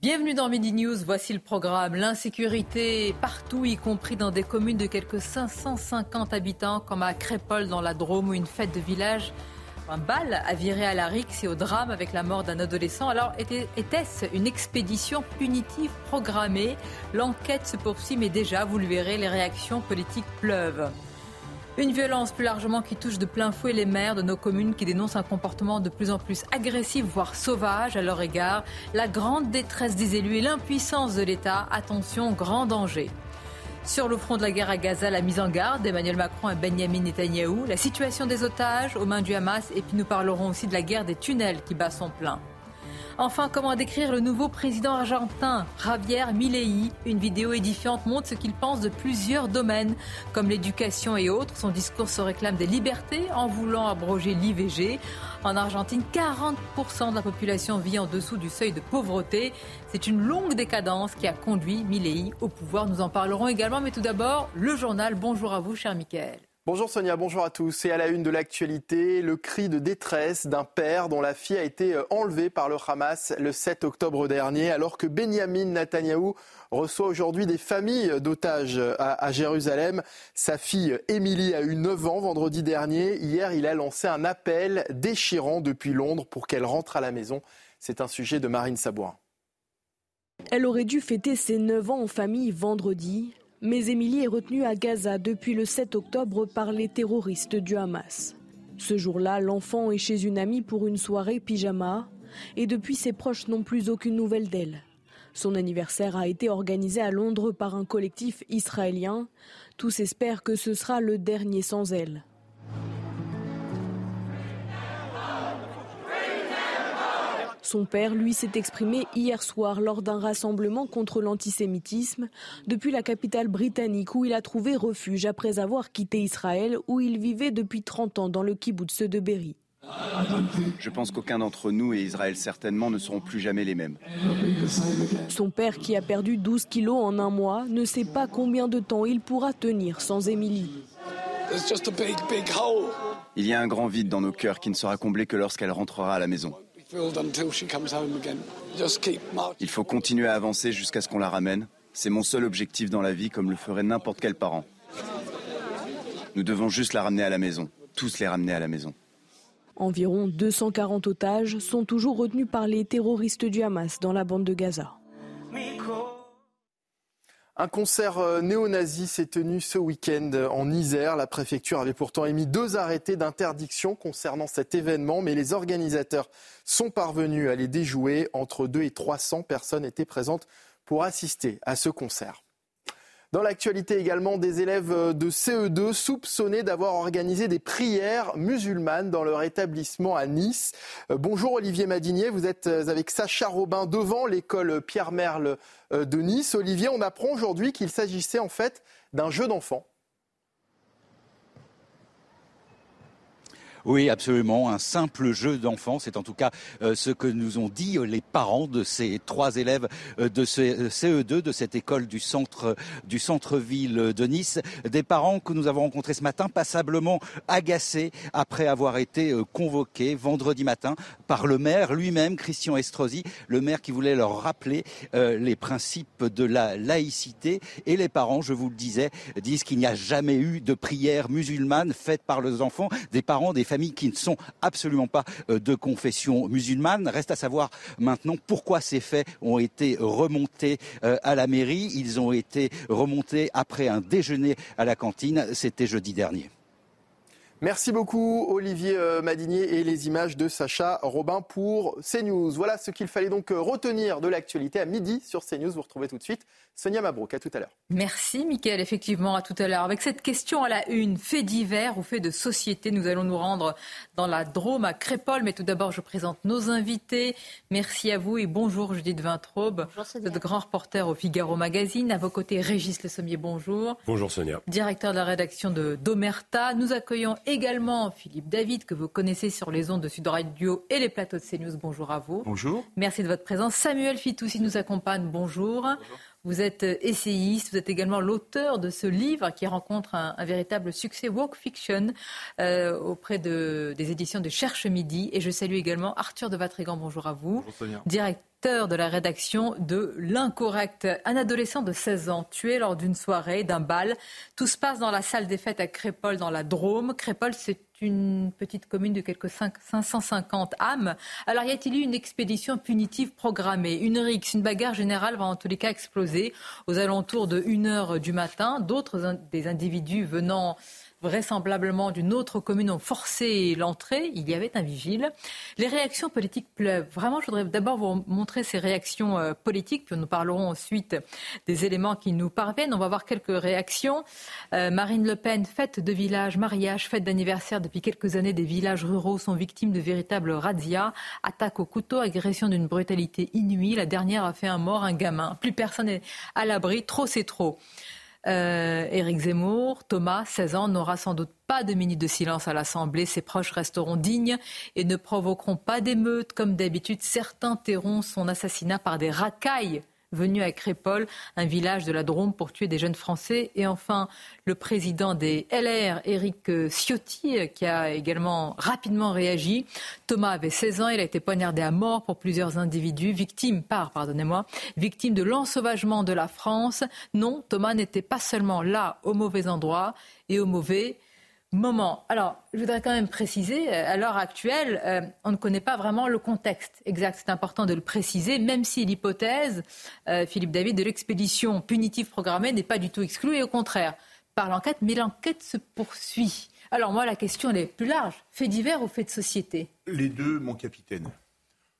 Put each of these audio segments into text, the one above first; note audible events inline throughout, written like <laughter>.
Bienvenue dans Midi News. Voici le programme. L'insécurité partout, y compris dans des communes de quelques 550 habitants, comme à Crépol dans la Drôme, où une fête de village un bal a viré à la rixe et au drame avec la mort d'un adolescent. Alors, était-ce une expédition punitive programmée? L'enquête se poursuit, mais déjà, vous le verrez, les réactions politiques pleuvent. Une violence plus largement qui touche de plein fouet les maires de nos communes qui dénoncent un comportement de plus en plus agressif, voire sauvage à leur égard. La grande détresse des élus et l'impuissance de l'État. Attention, grand danger. Sur le front de la guerre à Gaza, la mise en garde d'Emmanuel Macron et Benjamin Netanyahou, la situation des otages aux mains du Hamas, et puis nous parlerons aussi de la guerre des tunnels qui bat son plein. Enfin, comment décrire le nouveau président argentin, Javier Milei Une vidéo édifiante montre ce qu'il pense de plusieurs domaines, comme l'éducation et autres. Son discours se réclame des libertés en voulant abroger l'IVG. En Argentine, 40% de la population vit en dessous du seuil de pauvreté. C'est une longue décadence qui a conduit Milei au pouvoir. Nous en parlerons également, mais tout d'abord, le journal. Bonjour à vous, cher Mickaël. Bonjour Sonia, bonjour à tous. Et à la une de l'actualité, le cri de détresse d'un père dont la fille a été euh, enlevée par le Hamas le 7 octobre dernier, alors que Benjamin Netanyahou reçoit aujourd'hui des familles d'otages à, Jérusalem. Sa fille Émilie a eu 9 ans vendredi dernier. Hier, il a lancé un appel déchirant depuis Londres pour qu'elle rentre à la maison. C'est un sujet de Marine Sabourin. Elle aurait dû fêter ses 9 ans en famille vendredi. Mais Émilie est retenue à Gaza depuis le 7 octobre par les terroristes du Hamas. Ce jour-là, l'enfant est chez une amie pour une soirée pyjama et depuis ses proches n'ont plus aucune nouvelle d'elle. Son anniversaire a été organisé à Londres par un collectif israélien. Tous espèrent que ce sera le dernier sans elle. Son père, lui, s'est exprimé hier soir lors d'un rassemblement contre l'antisémitisme depuis la capitale britannique où il a trouvé refuge après avoir quitté Israël où il vivait depuis 30 ans dans le kibbutz de Berry. Je pense qu'aucun d'entre nous et Israël certainement ne seront plus jamais les mêmes. Son père, qui a perdu 12 kilos en un mois, ne sait pas combien de temps il pourra tenir sans Émilie. Il y a un grand vide dans nos cœurs qui ne sera comblé que lorsqu'elle rentrera à la maison. Il faut continuer à avancer jusqu'à ce qu'on la ramène. C'est mon seul objectif dans la vie, comme le ferait n'importe quel parent. Nous devons juste la ramener à la maison, tous les ramener à la maison. Environ 240 otages sont toujours retenus par les terroristes du Hamas dans la bande de Gaza. Un concert euh, néo-nazi s'est tenu ce week-end en Isère. La préfecture avait pourtant émis deux arrêtés d'interdiction concernant cet événement, mais les organisateurs sont parvenus à les déjouer. Entre 2 et 300 personnes étaient présentes pour assister à ce concert. Dans l'actualité également, des élèves de CE2 soupçonnés d'avoir organisé des prières musulmanes dans leur établissement à Nice. Euh, bonjour Olivier Madinier, vous êtes euh, avec Sacha Robin devant l'école Pierre Merle euh, de Nice. Olivier, on apprend aujourd'hui qu'il s'agissait en fait d'un jeu d'enfant. Oui, absolument. Un simple jeu d'enfant. C'est en tout cas euh, ce que nous ont dit euh, les parents de ces trois élèves euh, de ce CE2 de cette école du centre du centre-ville de Nice. Des parents que nous avons rencontrés ce matin, passablement agacés après avoir été convoqués vendredi matin par le maire lui-même, Christian Estrosi, le maire qui voulait leur rappeler les principes de la laïcité. Et les parents, je vous le disais, disent qu'il n'y a jamais eu de prière musulmane faite par les enfants, des parents, des familles qui ne sont absolument pas euh, de confession musulmane. Reste à savoir maintenant pourquoi ces faits ont été remontés euh, à la mairie. Ils ont été remontés après un déjeuner à la cantine. C'était jeudi dernier. Merci beaucoup Olivier euh, Madinier et les images de Sacha Robin pour CNews. Voilà ce qu'il fallait donc euh, retenir de l'actualité à midi sur CNews. Vous retrouvez tout de suite Sonia Mabrouk. À tout à l'heure. Merci Mickaël, effectivement à tout à l'heure. Avec cette question à la une, fait divers ou fait de société, nous allons nous rendre dans la Drôme à Crépol. Mais tout d'abord, je présente nos invités. Merci à vous et bonjour Judith Vintraube. Bonjour Sonia. Vous êtes grand reporter au Figaro Magazine. À vos côtés, Régis Le Sommier, bonjour. Bonjour Sonia. Directeur de la rédaction de Domerta. Nous accueillons également Philippe David, que vous connaissez sur les ondes de Sud Radio et les plateaux de CNews. Bonjour à vous. Bonjour. Merci de votre présence. Samuel Fitoussi nous accompagne. Bonjour. Bonjour. Vous êtes essayiste, vous êtes également l'auteur de ce livre qui rencontre un, un véritable succès, Walk Fiction, euh, auprès de, des éditions de Cherche Midi. Et je salue également Arthur de Vatrigan, bonjour à vous. Bonjour Sonia. Directeur de la rédaction de L'Incorrect. Un adolescent de 16 ans tué lors d'une soirée, d'un bal. Tout se passe dans la salle des fêtes à Crépol, dans la Drôme. Crépol, c'est une petite commune de quelques 550 âmes. Alors y a-t-il eu une expédition punitive programmée? Une rixe, une bagarre générale va en tous les cas exploser aux alentours de 1h du matin. D'autres des individus venant vraisemblablement d'une autre commune ont forcé l'entrée. Il y avait un vigile. Les réactions politiques pleuvent. Vraiment, je voudrais d'abord vous montrer ces réactions euh, politiques, puis nous parlerons ensuite des éléments qui nous parviennent. On va voir quelques réactions. Euh, Marine Le Pen, fête de village, mariage, fête d'anniversaire. Depuis quelques années, des villages ruraux sont victimes de véritables razzias, attaques au couteau, agression d'une brutalité inouïe. La dernière a fait un mort, un gamin. Plus personne n'est à l'abri. Trop, c'est trop. Euh, Éric Zemmour, Thomas, 16 ans, n'aura sans doute pas de minute de silence à l'Assemblée. Ses proches resteront dignes et ne provoqueront pas d'émeutes. Comme d'habitude, certains tairont son assassinat par des racailles venu à Crépol, un village de la Drôme, pour tuer des jeunes Français. Et enfin, le président des LR, Éric Ciotti, qui a également rapidement réagi. Thomas avait 16 ans, il a été poignardé à mort pour plusieurs individus, victime par, pardonnez-moi, victime de l'ensauvagement de la France. Non, Thomas n'était pas seulement là au mauvais endroit et au mauvais moment. Alors, je voudrais quand même préciser, euh, à l'heure actuelle, euh, on ne connaît pas vraiment le contexte exact. C'est important de le préciser, même si l'hypothèse, euh, Philippe David, de l'expédition punitive programmée n'est pas du tout exclue, et au contraire, par l'enquête, mais l'enquête se poursuit. Alors moi, la question, est plus large. Fait divers ou fait de société? Les deux, mon capitaine.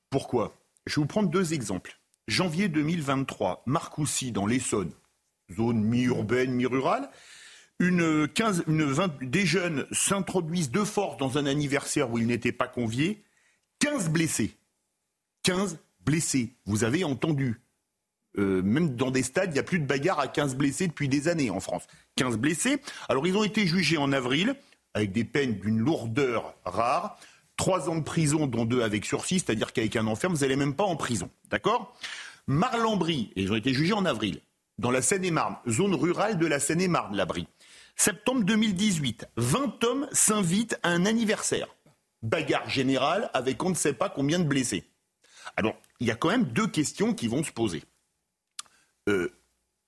Pourquoi? Je vais vous prendre deux exemples. Janvier 2023, Marcoussis, dans l'Essonne, zone mi-urbaine, mi-rurale, une 15, une 20, des jeunes s'introduisent de force dans un anniversaire où ils n'étaient pas conviés. 15 blessés. 15 blessés. Vous avez entendu. Euh, même dans des stades, il n'y a plus de bagarre à 15 blessés depuis des années en France. 15 blessés. Alors ils ont été jugés en avril avec des peines d'une lourdeur rare. Trois ans de prison, dont deux avec sursis, c'est-à-dire qu'avec un enferme, vous n'allez même pas en prison. D'accord? Marlambry, ils ont été jugés en avril, dans la Seine-et-Marne, zone rurale de la Seine-et-Marne, l'abri. Septembre 2018, 20 hommes s'invitent à un anniversaire. Bagarre générale avec on ne sait pas combien de blessés. Alors, il y a quand même deux questions qui vont se poser. Euh,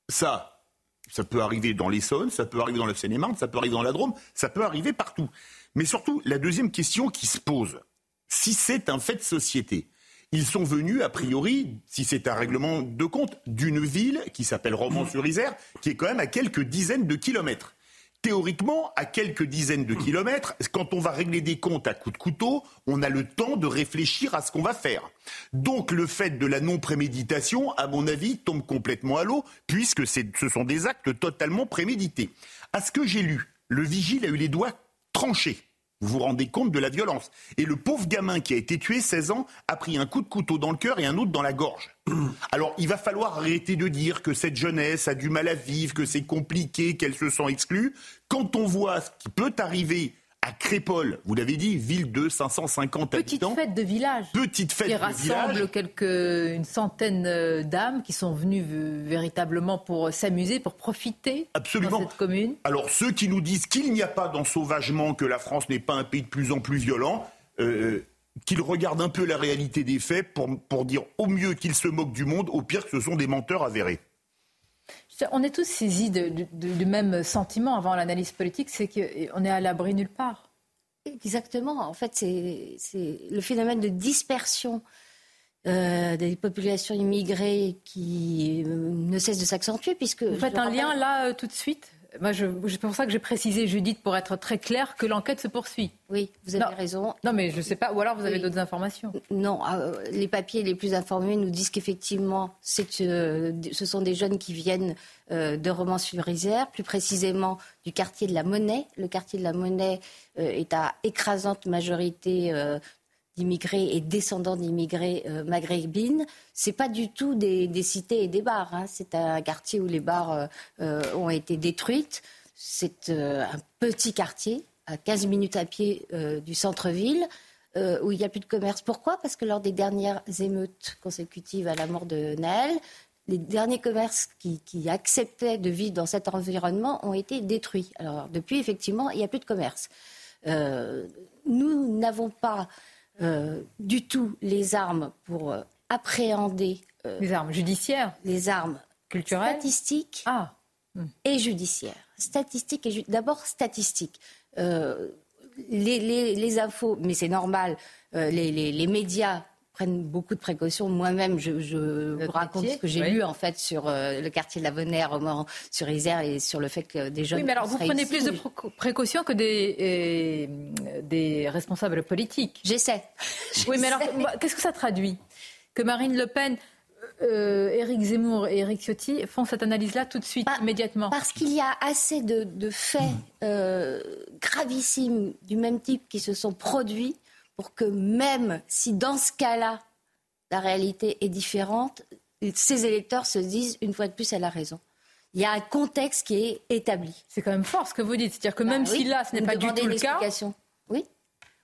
ça, ça peut arriver dans l'Essonne, ça peut arriver dans la Seine-et-Marne, ça peut arriver dans la Drôme, ça peut arriver partout. Mais surtout, la deuxième question qui se pose, si c'est un fait de société, ils sont venus, a priori, si c'est un règlement de compte, d'une ville qui s'appelle Romans-sur-Isère, qui est quand même à quelques dizaines de kilomètres théoriquement, à quelques dizaines de kilomètres, quand on va régler des comptes à coups de couteau, on a le temps de réfléchir à ce qu'on va faire. Donc le fait de la non-préméditation, à mon avis, tombe complètement à l'eau, puisque ce sont des actes totalement prémédités. À ce que j'ai lu, le vigile a eu les doigts tranchés. Vous vous rendez compte de la violence. Et le pauvre gamin qui a été tué, 16 ans, a pris un coup de couteau dans le cœur et un autre dans la gorge. <clears throat> Alors il va falloir arrêter de dire que cette jeunesse a du mal à vivre, que c'est compliqué, qu'elle se sent exclue. Quand on voit ce qui peut arriver à Crépol, vous l'avez dit, ville de 550 Petite habitants. fête de village. Petite fête qui de rassemble village. quelques, une centaine euh, d'âmes qui sont venues euh, véritablement pour s'amuser, pour profiter Absolument. dans cette commune. Alors ceux qui nous disent qu'il n'y a pas d'ensauvagement, que la France n'est pas un pays de plus en plus violent, euh, qu'ils regardent un peu la réalité des faits pour, pour dire au mieux qu'ils se moquent du monde, au pire que ce sont des menteurs avérés. On est tous saisis du même sentiment avant l'analyse politique, c'est qu'on est à l'abri nulle part. Exactement. En fait, c'est le phénomène de dispersion euh, des populations immigrées qui euh, ne cesse de s'accentuer puisque Vous faites un rappelle- lien là euh, tout de suite? Moi, c'est pour ça que j'ai précisé, Judith, pour être très clair, que l'enquête se poursuit. Oui, vous avez raison. Non, mais je ne sais pas. Ou alors vous avez d'autres informations. Non, euh, les papiers les plus informés nous disent qu'effectivement, euh, ce sont des jeunes qui viennent euh, de Romans-sur-Isère, plus précisément du quartier de la Monnaie. Le quartier de la Monnaie est à écrasante majorité d'immigrés et descendants d'immigrés euh, maghrébines, c'est pas du tout des, cités et des bars. Hein. C'est un quartier où les bars euh, euh, ont été détruites. C'est un petit quartier, à 15 minutes à pied du centre-ville, où il n'y a plus de commerce. Pourquoi? Parce que lors des dernières émeutes consécutives à la mort de Naël, les derniers commerces qui, acceptaient de vivre dans cet environnement ont été détruits. Alors depuis, effectivement, il n'y a plus de commerce. nous n'avons pas euh, du tout les armes pour euh, appréhender. Euh, les armes judiciaires Les armes culturelles Statistiques ah. Et judiciaires. Statistiques et D'abord, statistiques. Les, infos, mais c'est normal, les, médias beaucoup de précautions. Moi-même, je, vous raconte ce que j'ai lu en fait sur euh, le quartier de la Bonnaire, sur Isère et sur le fait que des jeunes. Oui, mais alors vous prenez plus de précautions que des, euh, des responsables politiques. J'essaie. <laughs> Oui, mais alors qu'est-ce que ça traduit? Que Marine Le Pen. Euh, Éric Zemmour et Éric Ciotti font cette analyse-là tout de suite, bah, immédiatement? Parce qu'il y a assez de, de faits gravissimes du même type qui se sont produits pour que même si dans ce cas-là, la réalité est différente, ces électeurs se disent, une fois de plus, elle a raison. Il y a un contexte qui est établi. C'est quand même fort ce que vous dites. C'est-à-dire que bah même si là, ce n'est pas du tout le cas. Oui,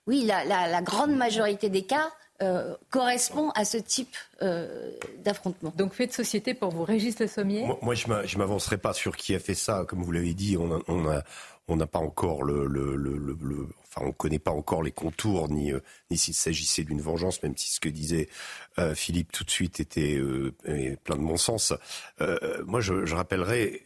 oui la, grande majorité des cas euh, correspond à ce type euh, d'affrontement. Donc fait de société pour vous, Régis Le Sommier Moi, je ne m'avancerai pas sur qui a fait ça. Comme vous l'avez dit, on a, on n'a pas encore le, le, le, enfin, on connaît pas encore les contours ni euh, ni s'il s'agissait d'une vengeance, même si ce que disait euh, Philippe tout de suite était euh, plein de bon sens. moi, je, je rappellerai,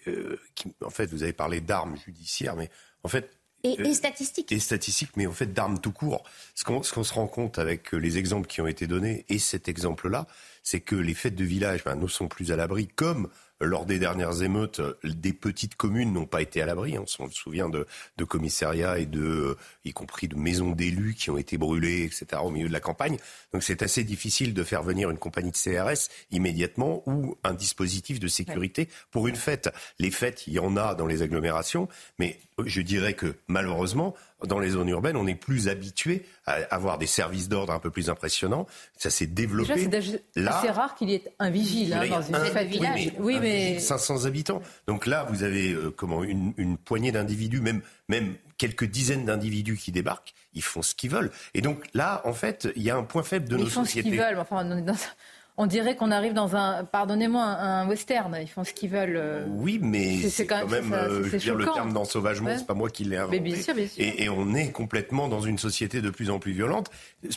en fait, vous avez parlé d'armes judiciaires, mais en fait. Et, statistiques. Et statistiques, mais en fait d'armes tout court. Ce qu'on se rend compte avec les exemples qui ont été donnés et cet exemple-là, c'est que les fêtes de village ben, ne sont plus à l'abri, comme lors des dernières émeutes, des petites communes n'ont pas été à l'abri. On se souvient de, commissariats et de, euh, y compris de maisons d'élus qui ont été brûlées, etc. au milieu de la campagne. Donc c'est assez difficile de faire venir une compagnie de CRS immédiatement ou un dispositif de sécurité pour une fête. Les fêtes, il y en a dans les agglomérations, mais je dirais que malheureusement, dans les zones urbaines, on est plus habitué à avoir des services d'ordre un peu plus impressionnants. Ça s'est développé. C'est rare qu'il y ait un vigile hein, dans une fête village. Oui, mais, 500 habitants. Donc là, vous avez euh, comment une, une poignée d'individus, même même quelques dizaines d'individus qui débarquent, ils font ce qu'ils veulent. Et donc là, en fait, il y a un point faible de nos sociétés. Ils font ce qu'ils veulent. Enfin, on dirait qu'on arrive dans un, pardonnez-moi, un, western. Ils font ce qu'ils veulent. Euh. Oui, mais c'est quand, même, euh, je veux dire, le terme d'ensauvagement, c'est pas moi qui l'ai inventé. bien sûr, bien sûr. Et, on est complètement dans une société de plus en plus violente,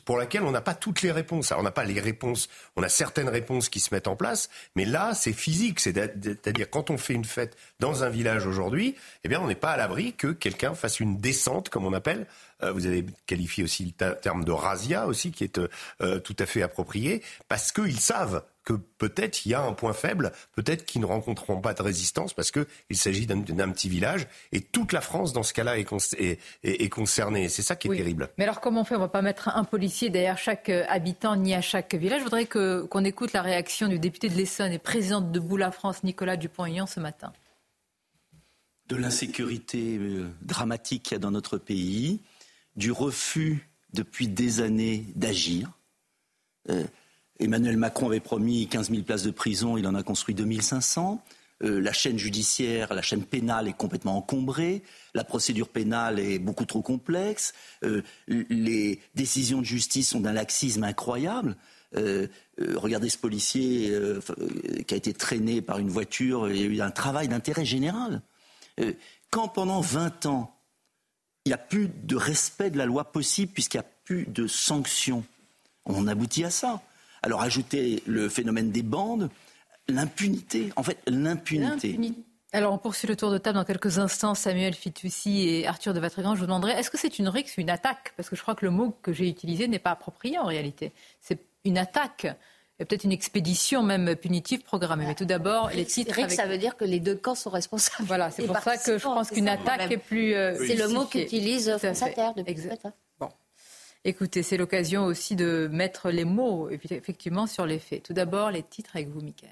pour laquelle on n'a pas toutes les réponses. Alors, on n'a pas les réponses. On a certaines réponses qui se mettent en place, mais là, c'est physique. C'est-à-dire, quand on fait une fête dans un village aujourd'hui, eh bien, on n'est pas à l'abri que quelqu'un fasse une descente, comme on appelle, vous avez qualifié aussi le terme de razzia aussi, qui est euh, tout à fait approprié, parce qu'ils savent que peut-être il y a un point faible, peut-être qu'ils ne rencontreront pas de résistance parce qu'il s'agit d'un petit village et toute la France dans ce cas-là est, est, concernée. C'est ça qui est terrible. Mais alors comment on fait? On va pas mettre un policier derrière chaque euh, habitant ni à chaque village? Je voudrais qu'on écoute la réaction du député de l'Essonne et président de Debout la France, Nicolas Dupont-Aignan, ce matin. De l'insécurité dramatique qu'il y a dans notre pays, du refus depuis des années d'agir. Euh, Emmanuel Macron avait promis 15 000 places de prison, il en a construit 2500. Euh, la chaîne judiciaire, la chaîne pénale est complètement encombrée, la procédure pénale est beaucoup trop complexe, euh, les décisions de justice sont d'un laxisme incroyable. regardez ce policier qui a été traîné par une voiture, il y a eu un travail d'intérêt général. quand pendant 20 ans, il n'y a plus de respect de la loi possible puisqu'il n'y a plus de sanctions. On aboutit à ça. Alors ajouter le phénomène des bandes, l'impunité, en fait l'impunité. Alors on poursuit le tour de table dans quelques instants. Samuel Fitoussi et Arthur de Vatrigan, je vous demanderai, est-ce que c'est une rixe, une attaque? Parce que je crois que le mot que j'ai utilisé n'est pas approprié en réalité. C'est une attaque Il y a peut-être une expédition même punitive programmée. Mais tout d'abord, les titres. Avec... ça veut dire que les deux camps sont responsables. Voilà, c'est pour ça que je pense qu'une attaque est plus. Euh, c'est le mot qu'utilise France Inter depuis Bon. Écoutez, c'est l'occasion aussi de mettre les mots effectivement sur les faits. Tout d'abord, les titres avec vous, Michael.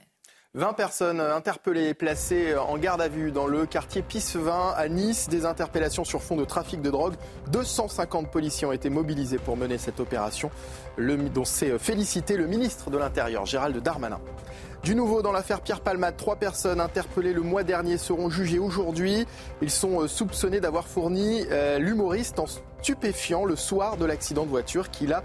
20 personnes interpellées et placées en garde à vue dans le quartier Pissevin à Nice. Des interpellations sur fond de trafic de drogue. 250 policiers ont été mobilisés pour mener cette opération, dont s'est félicité le ministre de l'Intérieur, Gérald Darmanin. Du nouveau dans l'affaire Pierre Palmade, trois personnes interpellées le mois dernier seront jugées aujourd'hui. Ils sont euh, soupçonnés d'avoir fourni euh, l'humoriste en stupéfiant le soir de l'accident de voiture qu'il a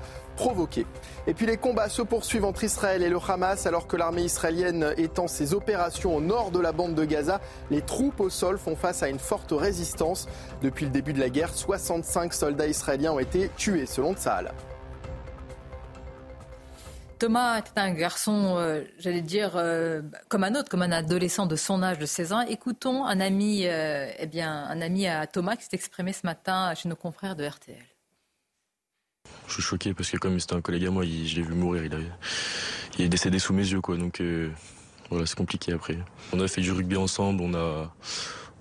Et puis les combats se poursuivent entre Israël et le Hamas alors que l'armée israélienne étend ses opérations au nord de la bande de Gaza. Les troupes au sol font face à une forte résistance. Depuis le début de la guerre, 65 soldats israéliens ont été tués selon Tsahal. Thomas était un garçon, euh, j'allais dire, euh, comme un autre, comme un adolescent de son âge de 16 ans. Écoutons un ami, euh, eh bien, un ami à Thomas qui s'est exprimé ce matin chez nos confrères de RTL. Je suis choqué parce que comme c'était un collègue à moi, je l'ai vu mourir, il, il, est décédé sous mes yeux, quoi. Donc voilà, c'est compliqué après. On a fait du rugby ensemble, on a,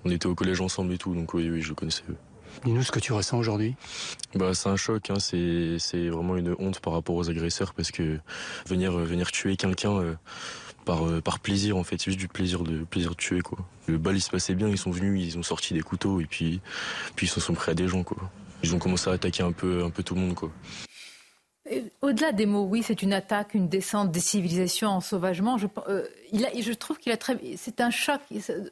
on était au collège ensemble et tout, donc oui, oui, je le connaissais. Dis-nous ce que tu ressens aujourd'hui? Bah, c'est un choc, hein. c'est vraiment une honte par rapport aux agresseurs parce que venir, euh, venir tuer quelqu'un euh, par, euh, par plaisir, en fait, c'est juste du plaisir de, plaisir de tuer. Quoi. Le bal il se passait bien, ils sont venus, ils ont sorti des couteaux et puis, puis ils se sont pris à des gens. Quoi. Ils ont commencé à attaquer un peu, un peu tout le monde. Quoi. Au-delà des mots, oui, c'est une attaque, une descente des civilisations en sauvagement. Je, il a, je trouve qu'il a très. C'est un choc.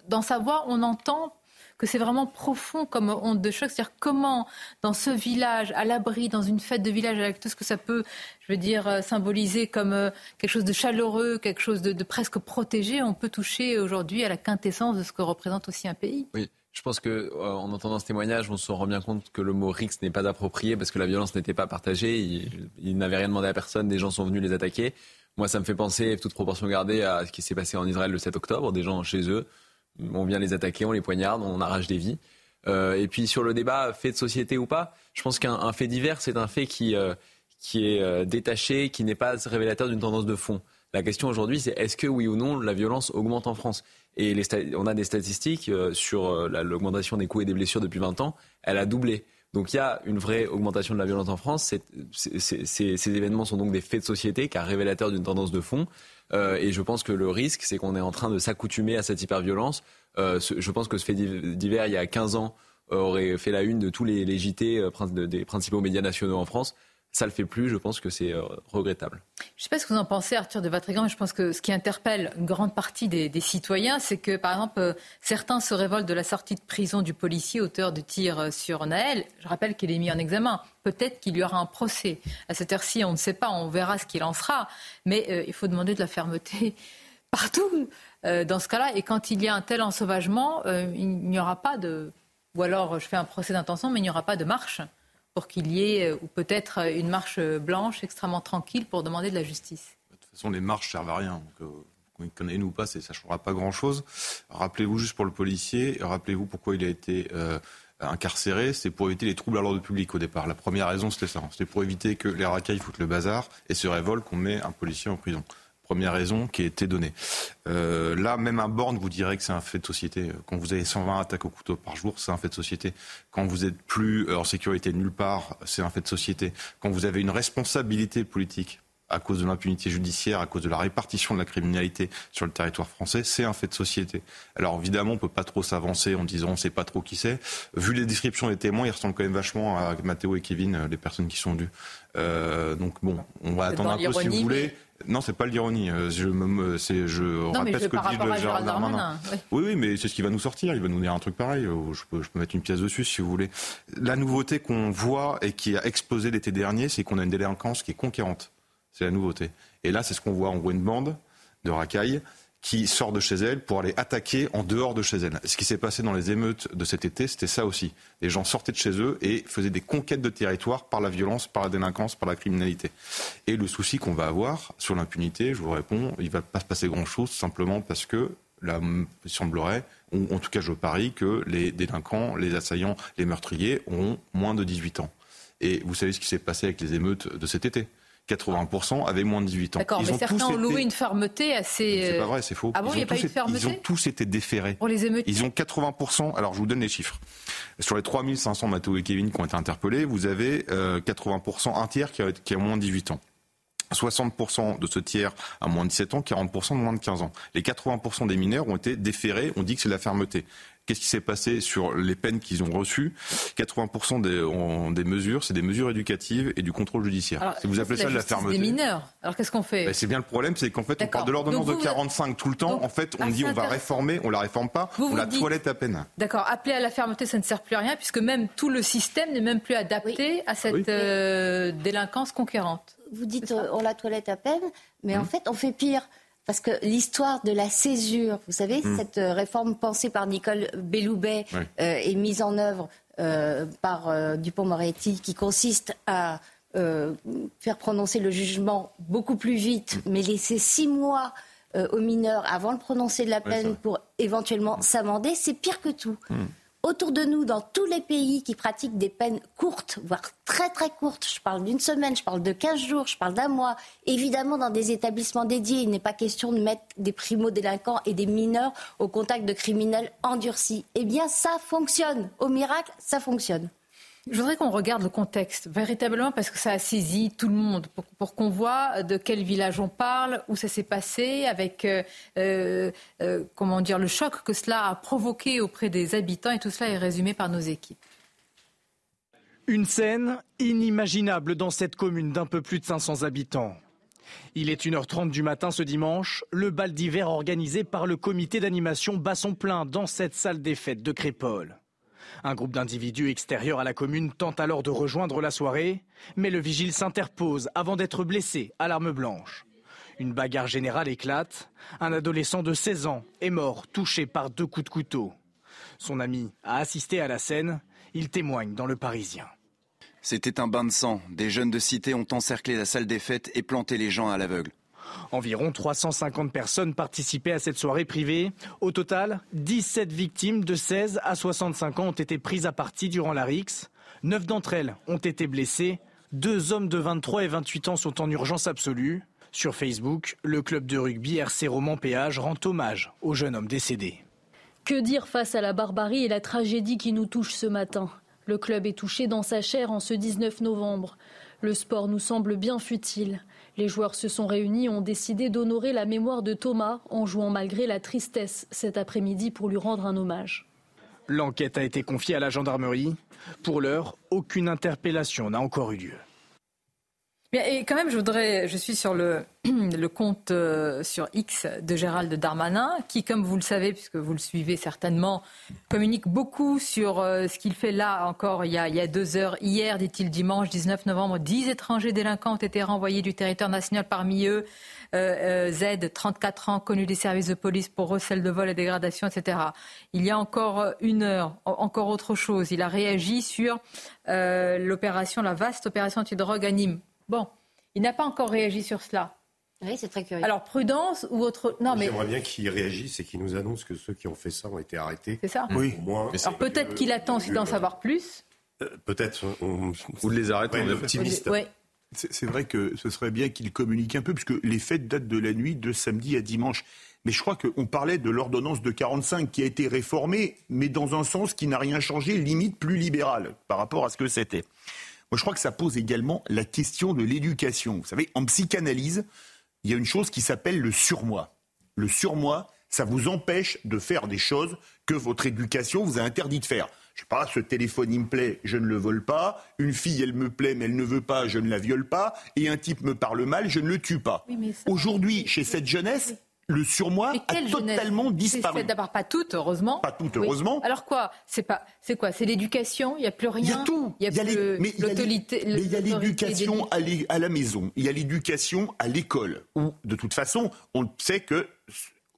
Dans sa voix, on entend que c'est vraiment profond comme honte de choc. C'est-à-dire comment, dans ce village, à l'abri, dans une fête de village, avec tout ce que ça peut, je veux dire, euh, symboliser comme euh, quelque chose de chaleureux, quelque chose de, presque protégé, on peut toucher aujourd'hui à la quintessence de ce que représente aussi un pays. Oui. Je pense que euh, en entendant ce témoignage, on se rend bien compte que le mot Rix n'est pas approprié parce que la violence n'était pas partagée. Ils, n'avaient rien demandé à personne. Des gens sont venus les attaquer. Moi, ça me fait penser, toute proportion gardée, à ce qui s'est passé en Israël le 7 octobre. Des gens chez eux on vient les attaquer, on les poignarde, on arrache des vies. Euh, et puis sur le débat fait de société ou pas, je pense qu'un fait divers, c'est un fait qui, euh, qui est euh, détaché, qui n'est pas révélateur d'une tendance de fond. La question aujourd'hui, c'est est-ce que oui ou non la violence augmente en France? Et on a des statistiques sur l'augmentation des coups et des blessures depuis 20 ans, elle a doublé. Donc il y a une vraie augmentation de la violence en France. ces événements sont donc des faits de société, car révélateurs d'une tendance de fond. Euh, et je pense que le risque, c'est qu'on est en train de s'accoutumer à cette hyperviolence. Euh, je pense que ce fait divers, il y a 15 ans, aurait fait la une de tous les, les JT euh, des principaux médias nationaux en France ça le fait plus, je pense que c'est regrettable. Je ne sais pas ce que vous en pensez, Arthur de Vatrigan, je pense que ce qui interpelle une grande partie des, citoyens, c'est que, par exemple, certains se révoltent de la sortie de prison du policier auteur de tirs sur Naël. Je rappelle qu'il est mis en examen peut-être qu'il y aura un procès. À cette heure-ci, on ne sait pas, on verra ce qu'il en sera. Mais euh, il faut demander de la fermeté <laughs> partout euh, dans ce cas-là. Et quand il y a un tel ensauvagement, euh, il n'y aura pas de... Ou alors je fais un procès d'intention, mais il n'y aura pas de marche pour qu'il y ait, ou peut-être une marche blanche extrêmement tranquille pour demander de la justice. De toute façon, les marches servent à rien. Donc, qu'on connaît nous ou pas, ça ne changera pas grand-chose. Rappelez-vous juste pour le policier, rappelez-vous pourquoi il a été incarcéré, c'est pour éviter les troubles à l'ordre public au départ. La première raison, c'était ça. C'était pour éviter que les racailles foutent le bazar et se révoltent qu'on met un policier en prison. Première raison qui a été donnée. Euh, là, même un borne vous dirait que c'est un fait de société. Quand vous avez 120 attaques au couteau par jour, c'est un fait de société. Quand vous êtes plus en sécurité nulle part, c'est un fait de société. Quand vous avez une responsabilité politique à cause de l'impunité judiciaire, à cause de la répartition de la criminalité sur le territoire français, c'est un fait de société. Alors évidemment, on peut pas trop s'avancer en disant on sait pas trop qui c'est. Vu les descriptions des témoins, ils ressemblent quand même vachement à Mathéo et Kevin, euh, les personnes qui sont dues. Euh, donc bon, on va attendre un peu si vous voulez. Non, c'est pas l'ironie. Euh, je, me, je répète ce que dit le Gérald Darmanin. Oui. oui, mais c'est ce qui va nous sortir. Il va nous dire un truc pareil. Je peux, je peux mettre une pièce dessus si vous voulez. La nouveauté qu'on voit et qui a explosé l'été dernier, c'est qu'on a une délinquance qui est conquérante. C'est la nouveauté. Et là, c'est ce qu'on voit. On voit une bande de racailles qui sort de chez elle pour aller attaquer en dehors de chez elle. Ce qui s'est passé dans les émeutes de cet été, c'était ça aussi. Les gens sortaient de chez eux et faisaient des conquêtes de territoire par la violence, par la délinquance, par la criminalité. Et le souci qu'on va avoir sur l'impunité, je vous réponds, il va pas se passer grand-chose simplement parce que là, il semblerait, ou en tout cas je parie, que les délinquants, les assaillants, les meurtriers ont moins de 18 ans. Et vous savez ce qui s'est passé avec les émeutes de cet été 80% avaient moins de 18 ans. D'accord, mais certains ont loué une fermeté assez. C'est pas vrai, c'est faux. Ah bon, il n'y a pas eu de fermeté Ils ont tous été déférés. Pour les émeutes Ils ont 80%. Alors, je vous donne les chiffres. Sur les 3500 Mathéo et Kevin qui ont été interpellés, vous avez 80%, un tiers qui a, qui a moins de 18 ans. 60% de ce tiers à moins de 17 ans, 40% de moins de 15 ans. Les 80% des mineurs ont été déférés, on dit que c'est la fermeté. Qu'est-ce qui s'est passé sur les peines qu'ils ont reçues? 80% des, des mesures, c'est des mesures éducatives et du contrôle judiciaire. Alors, si vous appelez ça de la fermeté. des mineurs. Alors qu'est-ce qu'on fait? Ben, C'est bien le problème, c'est qu'en fait, on parle de l'ordonnance de 45 tout le temps. en fait, on dit on va réformer, on la réforme pas, vous on vous la dites... toilette à peine. D'accord. Appeler à la fermeté, ça ne sert plus à rien, puisque même tout le système n'est même plus adapté à cette Oui. euh, délinquance conquérante. Vous dites on la toilette à peine, mais en fait on fait pire. Parce que l'histoire de la césure, vous savez, Mm. cette euh, réforme pensée par Nicole Belloubet Oui. euh, et mise en œuvre euh, par euh, Dupont-Moretti, qui consiste à faire prononcer le jugement beaucoup plus vite, mais laisser six mois aux mineurs avant de prononcer de la peine pour éventuellement s'amender, c'est pire que tout. Autour de nous, dans tous les pays qui pratiquent des peines courtes, voire très très courtes, je parle d'une semaine, je parle de 15 jours, je parle d'un mois, évidemment dans des établissements dédiés, il n'est pas question de mettre des primo-délinquants et des mineurs au contact de criminels endurcis. Eh bien ça fonctionne. Au miracle, ça fonctionne. Je voudrais qu'on regarde le contexte, véritablement, parce que ça a saisi tout le monde, pour, qu'on voit de quel village on parle, où ça s'est passé, avec euh, euh, euh, comment dire le choc que cela a provoqué auprès des habitants, et tout cela est résumé par nos équipes. Une scène inimaginable dans cette commune d'un peu plus de 500 habitants. Il est 1h30 du matin ce dimanche, le bal d'hiver organisé par le comité d'animation bat son plein dans cette salle des fêtes de Crépole. Un groupe d'individus extérieurs à la commune tente alors de rejoindre la soirée, mais le vigile s'interpose avant d'être blessé à l'arme blanche. Une bagarre générale éclate. Un adolescent de 16 ans est mort, touché par deux coups de couteau. Son ami a assisté à la scène. Il témoigne dans Le Parisien. C'était un bain de sang. Des jeunes de cité ont encerclé la salle des fêtes et planté les gens à l'aveugle. Environ 350 personnes participaient à cette soirée privée. Au total, 17 victimes de 16 à 65 ans ont été prises à partie durant la RIX. Neuf d'entre elles ont été blessées. Deux hommes de 23 et 28 ans sont en urgence absolue. Sur Facebook, le club de rugby RC Roman Péage rend hommage au jeune homme décédé. Que dire face à la barbarie et la tragédie qui nous touche ce matin? Le club est touché dans sa chair en ce 19 novembre. Le sport nous semble bien futile. Les joueurs se sont réunis et ont décidé d'honorer la mémoire de Thomas en jouant malgré la tristesse cet après-midi pour lui rendre un hommage. L'enquête a été confiée à la gendarmerie. Pour l'heure, aucune interpellation n'a encore eu lieu. Et quand même, je voudrais, je suis sur <clears throat> le, compte euh, sur X de Gérald Darmanin, qui, comme vous le savez, puisque vous le suivez certainement, communique beaucoup sur euh, ce qu'il fait là encore il y, a, il y a deux heures. Hier, dit-il, dimanche 19 novembre, 10 étrangers délinquants ont été renvoyés du territoire national, parmi eux euh, euh, Z, 34 ans, connu des services de police pour recel de vol et dégradation, etc. Il y a encore une heure, en- encore autre chose. Il a réagi sur l'opération, la vaste opération antidrogue à Nîmes. Bon, il n'a pas encore réagi sur cela. Oui, c'est très curieux. Alors prudence ou autre Non, mais J'aimerais bien qu'il réagisse et qu'il nous annonce que ceux qui ont fait ça ont été arrêtés. c'est ça. Au moins, Alors peut-être qu'il attend aussi d'en savoir plus. Euh, peut-être on, Ou de les arrêter, Ouais, on est optimiste. C'est c'est vrai que ce serait bien qu'il communique un peu, puisque les fêtes datent de la nuit de samedi à dimanche. Mais je crois qu'on parlait de l'ordonnance de 45 qui a été réformée, mais dans un sens qui n'a rien changé, limite plus libéral par rapport à ce que c'était. Moi, je crois que ça pose également la question de l'éducation. Vous savez, en psychanalyse, il y a une chose qui s'appelle le surmoi. Le surmoi, ça vous empêche de faire des choses que votre éducation vous a interdit de faire. Je sais pas, ce téléphone il me plaît, je ne le vole pas. Une fille, elle me plaît, mais elle ne veut pas, je ne la viole pas. Et un type me parle mal, je ne le tue pas. Oui, Aujourd'hui, chez cette jeunesse, le surmoi a totalement disparu. D'abord pas toutes, heureusement. Pas toutes, Oui. heureusement. Alors quoi C'est pas, c'est quoi C'est l'éducation. Il n'y a plus rien. Il y a tout. Il y a l'éducation à, à la maison, il y a l'éducation à l'école, où de toute façon, on sait que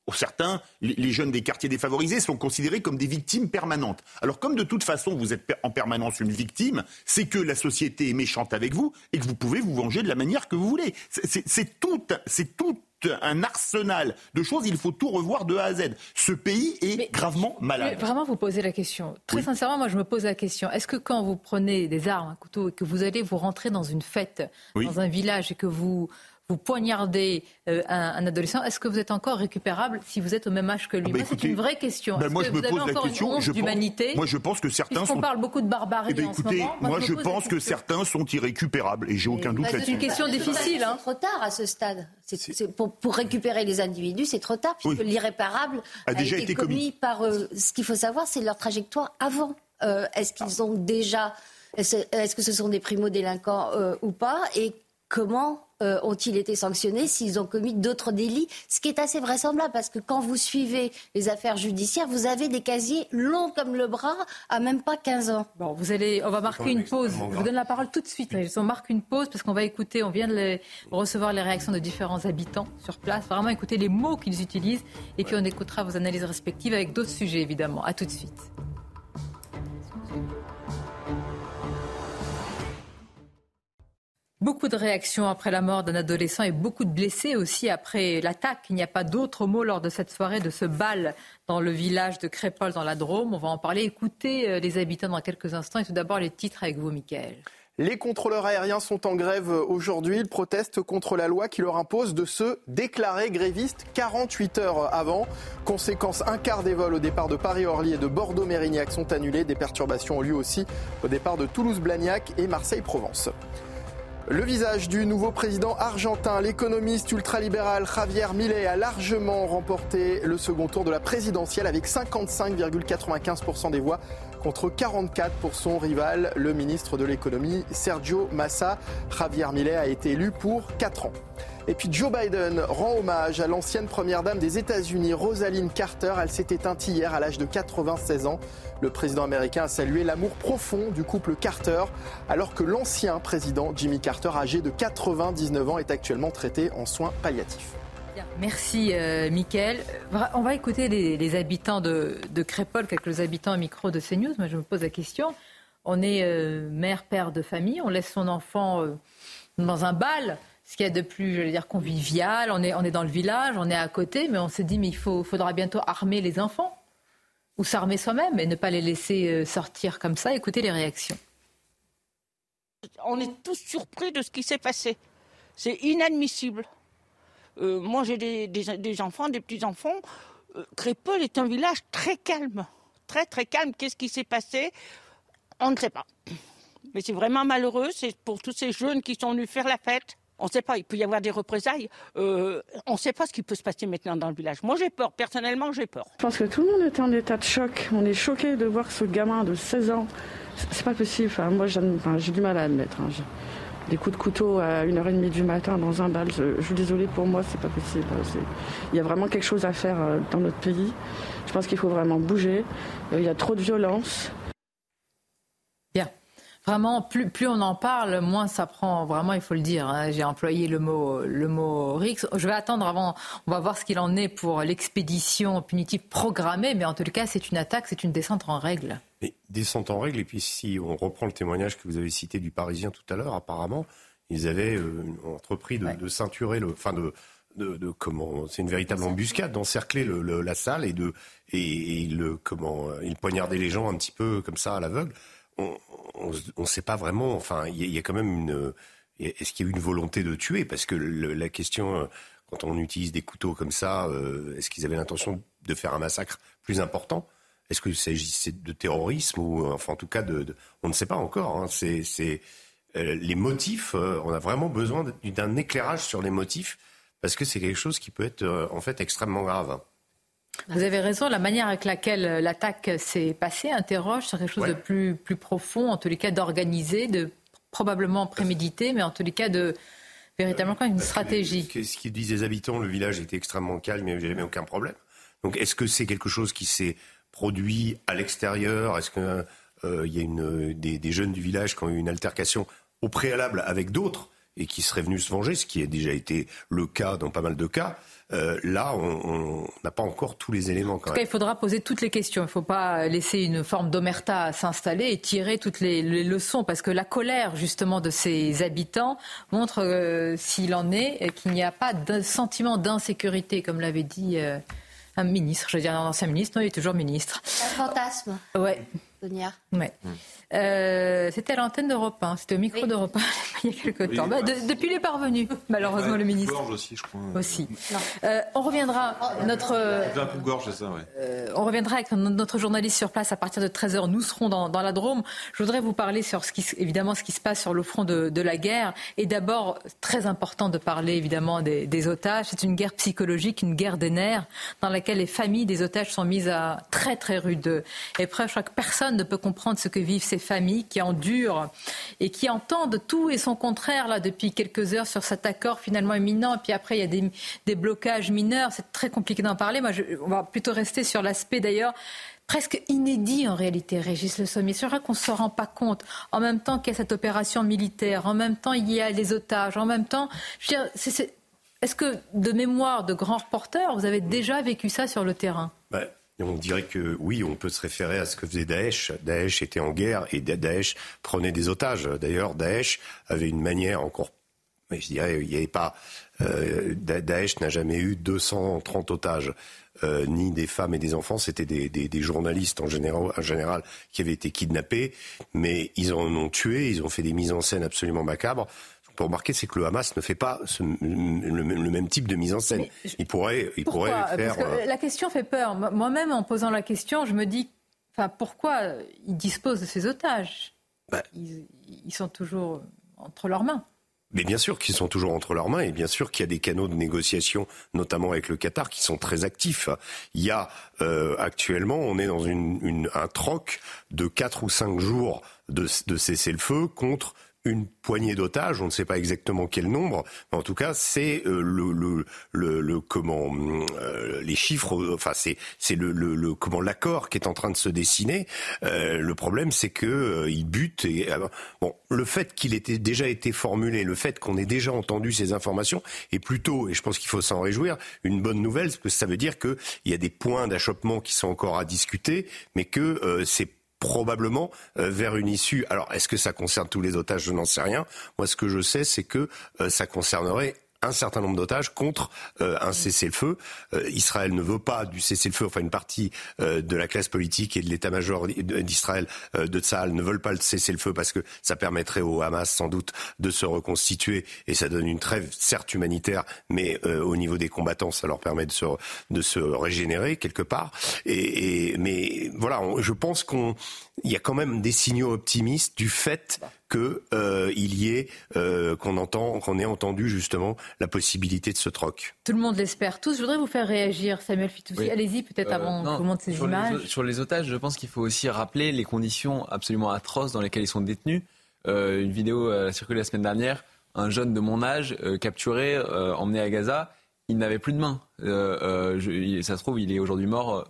pour certains, les jeunes des quartiers défavorisés sont considérés comme des victimes permanentes. Alors comme de toute façon vous êtes en permanence une victime, c'est que la société est méchante avec vous et que vous pouvez vous venger de la manière que vous voulez. C'est- tout, c'est tout un arsenal de choses. Il faut tout revoir de A à Z. Ce pays est gravement malade. Vraiment, vous posez la question. Très sincèrement, moi, je me pose la question. Est-ce que quand vous prenez des armes, un couteau, et que vous allez vous rentrer dans une fête, dans un village, et que vous vous poignardez euh, un, adolescent, est-ce que vous êtes encore récupérable si vous êtes au même âge que lui? Ah bah C'est une vraie question. Ben moi, je me pose la question. je pense, moi, je pense que certains sont. On parle beaucoup de barbarie eh ben, écoutez, en ce moment. Moi, je, pense que certains sont irrécupérables et j'ai aucun doute là-dessus. C'est une question difficile. Hein. C'est trop tard à ce stade. pour, pour, récupérer les individus, c'est trop tard puisque l'irréparable a, déjà été, commis, par. Euh, ce qu'il faut savoir, c'est leur trajectoire avant. Euh, est-ce qu'ils ont déjà est-ce que ce sont des primo-délinquants ou pas? Et comment euh, ont-ils été sanctionnés s'ils ont commis d'autres délits Ce qui est assez vraisemblable parce que quand vous suivez les affaires judiciaires, vous avez des casiers longs comme le bras à même pas 15 ans. Bon, vous allez, on va marquer une pause. Je vous donne la parole tout de suite. On marque une pause parce qu'on va écouter, on vient de recevoir les réactions de différents habitants sur place. Vraiment écouter les mots qu'ils utilisent et puis on écoutera vos analyses respectives avec d'autres sujets évidemment. À tout de suite. Beaucoup de réactions après la mort d'un adolescent et beaucoup de blessés aussi après l'attaque. Il n'y a pas d'autre mot lors de cette soirée, de ce bal dans le village de Crépol dans la Drôme. On va en parler. Écoutez euh, les habitants dans quelques instants et tout d'abord les titres avec vous, Michael. Les contrôleurs aériens sont en grève aujourd'hui. Ils protestent contre la loi qui leur impose de se déclarer grévistes 48 heures avant. Conséquence, un quart des vols au départ de Paris-Orly et de Bordeaux-Mérignac sont annulés. Des perturbations ont lieu aussi au départ de Toulouse-Blagnac et Marseille-Provence. Le visage du nouveau président argentin, l'économiste ultralibéral Javier Milei a largement remporté le second tour de la présidentielle avec 55,95% des voix contre 44% pour son rival, le ministre de l'économie Sergio Massa. Javier Milei a été élu pour 4 ans. Et puis Joe Biden rend hommage à l'ancienne première dame des États-Unis, Rosalynn Carter. Elle s'est éteinte hier à l'âge de 96 ans. Le président américain a salué l'amour profond du couple Carter, alors que l'ancien président Jimmy Carter, âgé de 99 ans, est actuellement traité en soins palliatifs. Merci, euh, Mickaël. On va écouter les, habitants de, Crépol, quelques habitants au micro de CNews. Moi, je me pose la question. On est euh, mère, père de famille, on laisse son enfant euh, dans un bal ce qu'il y a de plus, je veux dire, convivial. On est, dans le village, on est à côté, mais on s'est dit, mais il faudra bientôt armer les enfants ou s'armer soi-même et ne pas les laisser euh, sortir comme ça. Écoutez les réactions. On est tous surpris de ce qui s'est passé. C'est inadmissible. Euh, moi, j'ai des, enfants, des petits-enfants. Euh, est un village très calme. Très, très calme. Qu'est-ce qui s'est passé? On ne sait pas. Mais c'est vraiment malheureux. C'est pour tous ces jeunes qui sont venus faire la fête. On ne sait pas, il peut y avoir des représailles. Euh, on ne sait pas ce qui peut se passer maintenant dans le village. Moi, j'ai peur. Personnellement, j'ai peur. Je pense que tout le monde est en état de choc. On est choqué de voir ce gamin de 16 ans. C'est pas possible. Enfin, moi, j'ai du mal à admettre. Hein. Des coups de couteau à 1h30 du matin dans un bal, je, suis désolée pour moi, c'est pas possible. Il y a vraiment quelque chose à faire euh, dans notre pays. Je pense qu'il faut vraiment bouger. Euh, il y a trop de violence. Vraiment, plus, plus on en parle, moins ça prend. Vraiment, il faut le dire. Hein. J'ai employé le mot, le mot RIX. Je vais attendre avant. On va voir ce qu'il en est pour l'expédition punitive programmée. Mais en tout cas, c'est une attaque, c'est une descente en règle. Mais descente en règle. Et puis, si on reprend le témoignage que vous avez cité du Parisien tout à l'heure, apparemment, ils avaient euh, entrepris de, de, ceinturer le. Enfin, de, de, comment c'est une véritable embuscade d'encercler le, la salle et de et, le comment euh, ils poignardaient les gens un petit peu comme ça à l'aveugle on ne sait pas vraiment. Enfin, il y, a quand même une. Est-ce qu'il y a eu une volonté de tuer? Parce que la question, euh, quand on utilise des couteaux comme ça, euh, est-ce qu'ils avaient l'intention de faire un massacre plus important? Est-ce qu'il s'agissait de terrorisme ou, enfin, en tout cas, de, on ne sait pas encore. Hein. C'est euh, les motifs. on a vraiment besoin d'un éclairage sur les motifs parce que c'est quelque chose qui peut être en fait extrêmement grave. Vous avez raison, la manière avec laquelle euh, l'attaque s'est passée interroge sur quelque chose de plus, plus profond, en tous les cas d'organisé, de probablement prémédité, mais en tous les cas de véritablement une stratégie. Ce qu'ils disent les habitants, le village était extrêmement calme, il n'y avait jamais aucun problème. Donc est-ce que c'est quelque chose qui s'est produit à l'extérieur? Est-ce qu'il euh, y a une, des, des, jeunes du village qui ont eu une altercation au préalable avec d'autres et qui seraient venus se venger, ce qui a déjà été le cas dans pas mal de cas. Euh, là, on n'a pas encore tous les éléments. Quand en tout cas, il faudra poser toutes les questions. Il ne faut pas laisser une forme d'omerta s'installer et tirer toutes les, leçons, parce que la colère justement de ces habitants montre, euh, s'il en est, qu'il n'y a pas de sentiment d'insécurité, comme l'avait dit euh, un ministre. Je veux dire un ancien ministre. Non, il est toujours ministre. Un fantasme. Ouais. Sonia. Ouais. Euh, c'était à l'antenne d'Europe 1, c'était au micro d'Europe 1 <laughs> il y a quelques temps. Bah, depuis les parvenus, malheureusement, le ministre. Gorge aussi, je crois. Aussi. Euh, on reviendra. Notre, un coup de gorge, ça, ouais. Euh, on reviendra avec notre journaliste sur place à partir de 13h. Nous serons dans, dans, la Drôme. Je voudrais vous parler sur ce qui, évidemment ce qui se passe sur le front de, de la guerre. Et d'abord, très important de parler évidemment des, des otages. C'est une guerre psychologique, une guerre des nerfs, dans laquelle les familles des otages sont mises à très très rude épreuve. Je crois que personne ne peut comprendre ce que vivent ces familles qui endurent et qui entendent tout et son contraire là depuis quelques heures sur cet accord finalement imminent. Et puis après, il y a des, blocages mineurs. C'est très compliqué d'en parler. Moi, je, on va plutôt rester sur l'aspect d'ailleurs presque inédit en réalité, Régis Le Sommier. C'est vrai qu'on ne se rend pas compte. En même temps qu'il y a cette opération militaire, en même temps il y a les otages, en même temps, est-ce que de mémoire de grands reporters, vous avez déjà vécu ça sur le terrain? On dirait que oui, on peut se référer à ce que faisait Daesh. Daesh était en guerre et Daesh prenait des otages. D'ailleurs, Daesh avait une manière encore, mais je dirais, il n'y avait pas. Euh, Daesh n'a jamais eu 230 otages. Euh, ni des femmes et des enfants, c'était des, des, journalistes en général, en général qui avaient été kidnappés, mais ils en ont tué, ils ont fait des mises en scène absolument macabres peut remarquer, c'est que le Hamas ne fait pas le, même type de mise en scène. il pourrait, il pourrait faire. Parce que euh, la question fait peur. Moi-même, en posant la question, je me dis, enfin, pourquoi ils disposent de ces otages? Bah. ils, sont toujours entre leurs mains. Mais bien sûr qu'ils sont toujours entre leurs mains et bien sûr qu'il y a des canaux de négociation, notamment avec le Qatar, qui sont très actifs. Il y a euh, actuellement, on est dans une, un troc de 4 ou 5 jours de, de cessez-le-feu contre une poignée d'otages, on ne sait pas exactement quel nombre, mais en tout cas c'est euh, le, le, le, comment euh, les chiffres, enfin c'est c'est le, le, comment l'accord qui est en train de se dessiner. Euh, le problème c'est que il bute et bon le fait qu'il ait déjà été formulé, le fait qu'on ait déjà entendu ces informations est plutôt et je pense qu'il faut s'en réjouir une bonne nouvelle parce que ça veut dire que il y a des points d'achoppement qui sont encore à discuter, mais que c'est probablement euh, vers une issue. Alors, est-ce que ça concerne tous les otages? Je n'en sais rien. Moi, ce que je sais, c'est que euh, ça concernerait un certain nombre d'otages contre euh, un cessez-le-feu. Euh, Israël ne veut pas du cessez-le-feu, enfin une partie euh, de la classe politique et de l'état-major d'Israël, de Tsahal, ne veulent pas le cessez-le-feu parce que ça permettrait au Hamas sans doute de se reconstituer et ça donne une trêve certes humanitaire, mais au niveau des combattants, ça leur permet de se, de se régénérer quelque part. Et, et mais voilà, je pense qu'on il y a quand même des signaux optimistes du fait que euh, il y ait euh, qu'on entend qu'on ait entendu justement la possibilité de ce troc. Tout le monde l'espère tous. Je voudrais vous faire réagir, Samuel Fitoussi. Allez-y peut-être euh, avant qu'on montre ces images. sur les otages, je pense qu'il faut aussi rappeler les conditions absolument atroces dans lesquelles ils sont détenus. une vidéo a circulé la semaine dernière. Un jeune de mon âge capturé, emmené à Gaza il n'avait plus de main. ça se trouve, il est aujourd'hui mort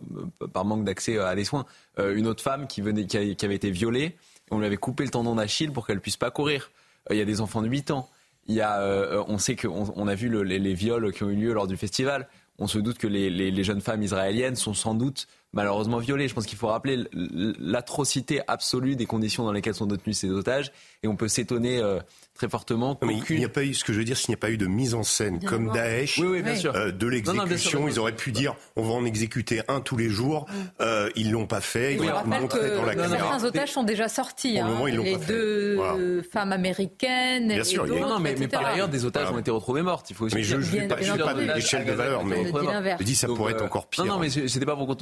par manque d'accès à des soins. une autre femme qui, venait, qui, avait été violée, on lui avait coupé le tendon d'Achille pour qu'elle puisse pas courir. Euh, il y a des enfants de 8 ans. Il y a, euh, on sait qu'on on a vu les, viols qui ont eu lieu lors du festival. On se doute que les, jeunes femmes israéliennes sont sans doute malheureusement violées. Je pense qu'il faut rappeler l'atrocité absolue des conditions dans lesquelles sont détenus ces otages. Et on peut s'étonner euh, très fortement. il n'y a pas eu, ce que je veux dire, s'il n'y a pas eu de mise en scène comme Daesh euh, de l'exécution, ils auraient pu dire on va en exécuter un tous les jours. Mm. Euh, ils l'ont pas fait. Ils l'ont montré dans la caméra. Certains otages sont déjà sortis. Hein, les deux femmes américaines. Bien sûr, non, mais, par ailleurs, des otages ont été retrouvés mortes. Il faut aussi. Mais je ne parle pas de l'échelle de valeur, mais je dis ça pourrait être encore pire. Non, non, mais c'était pas pour vous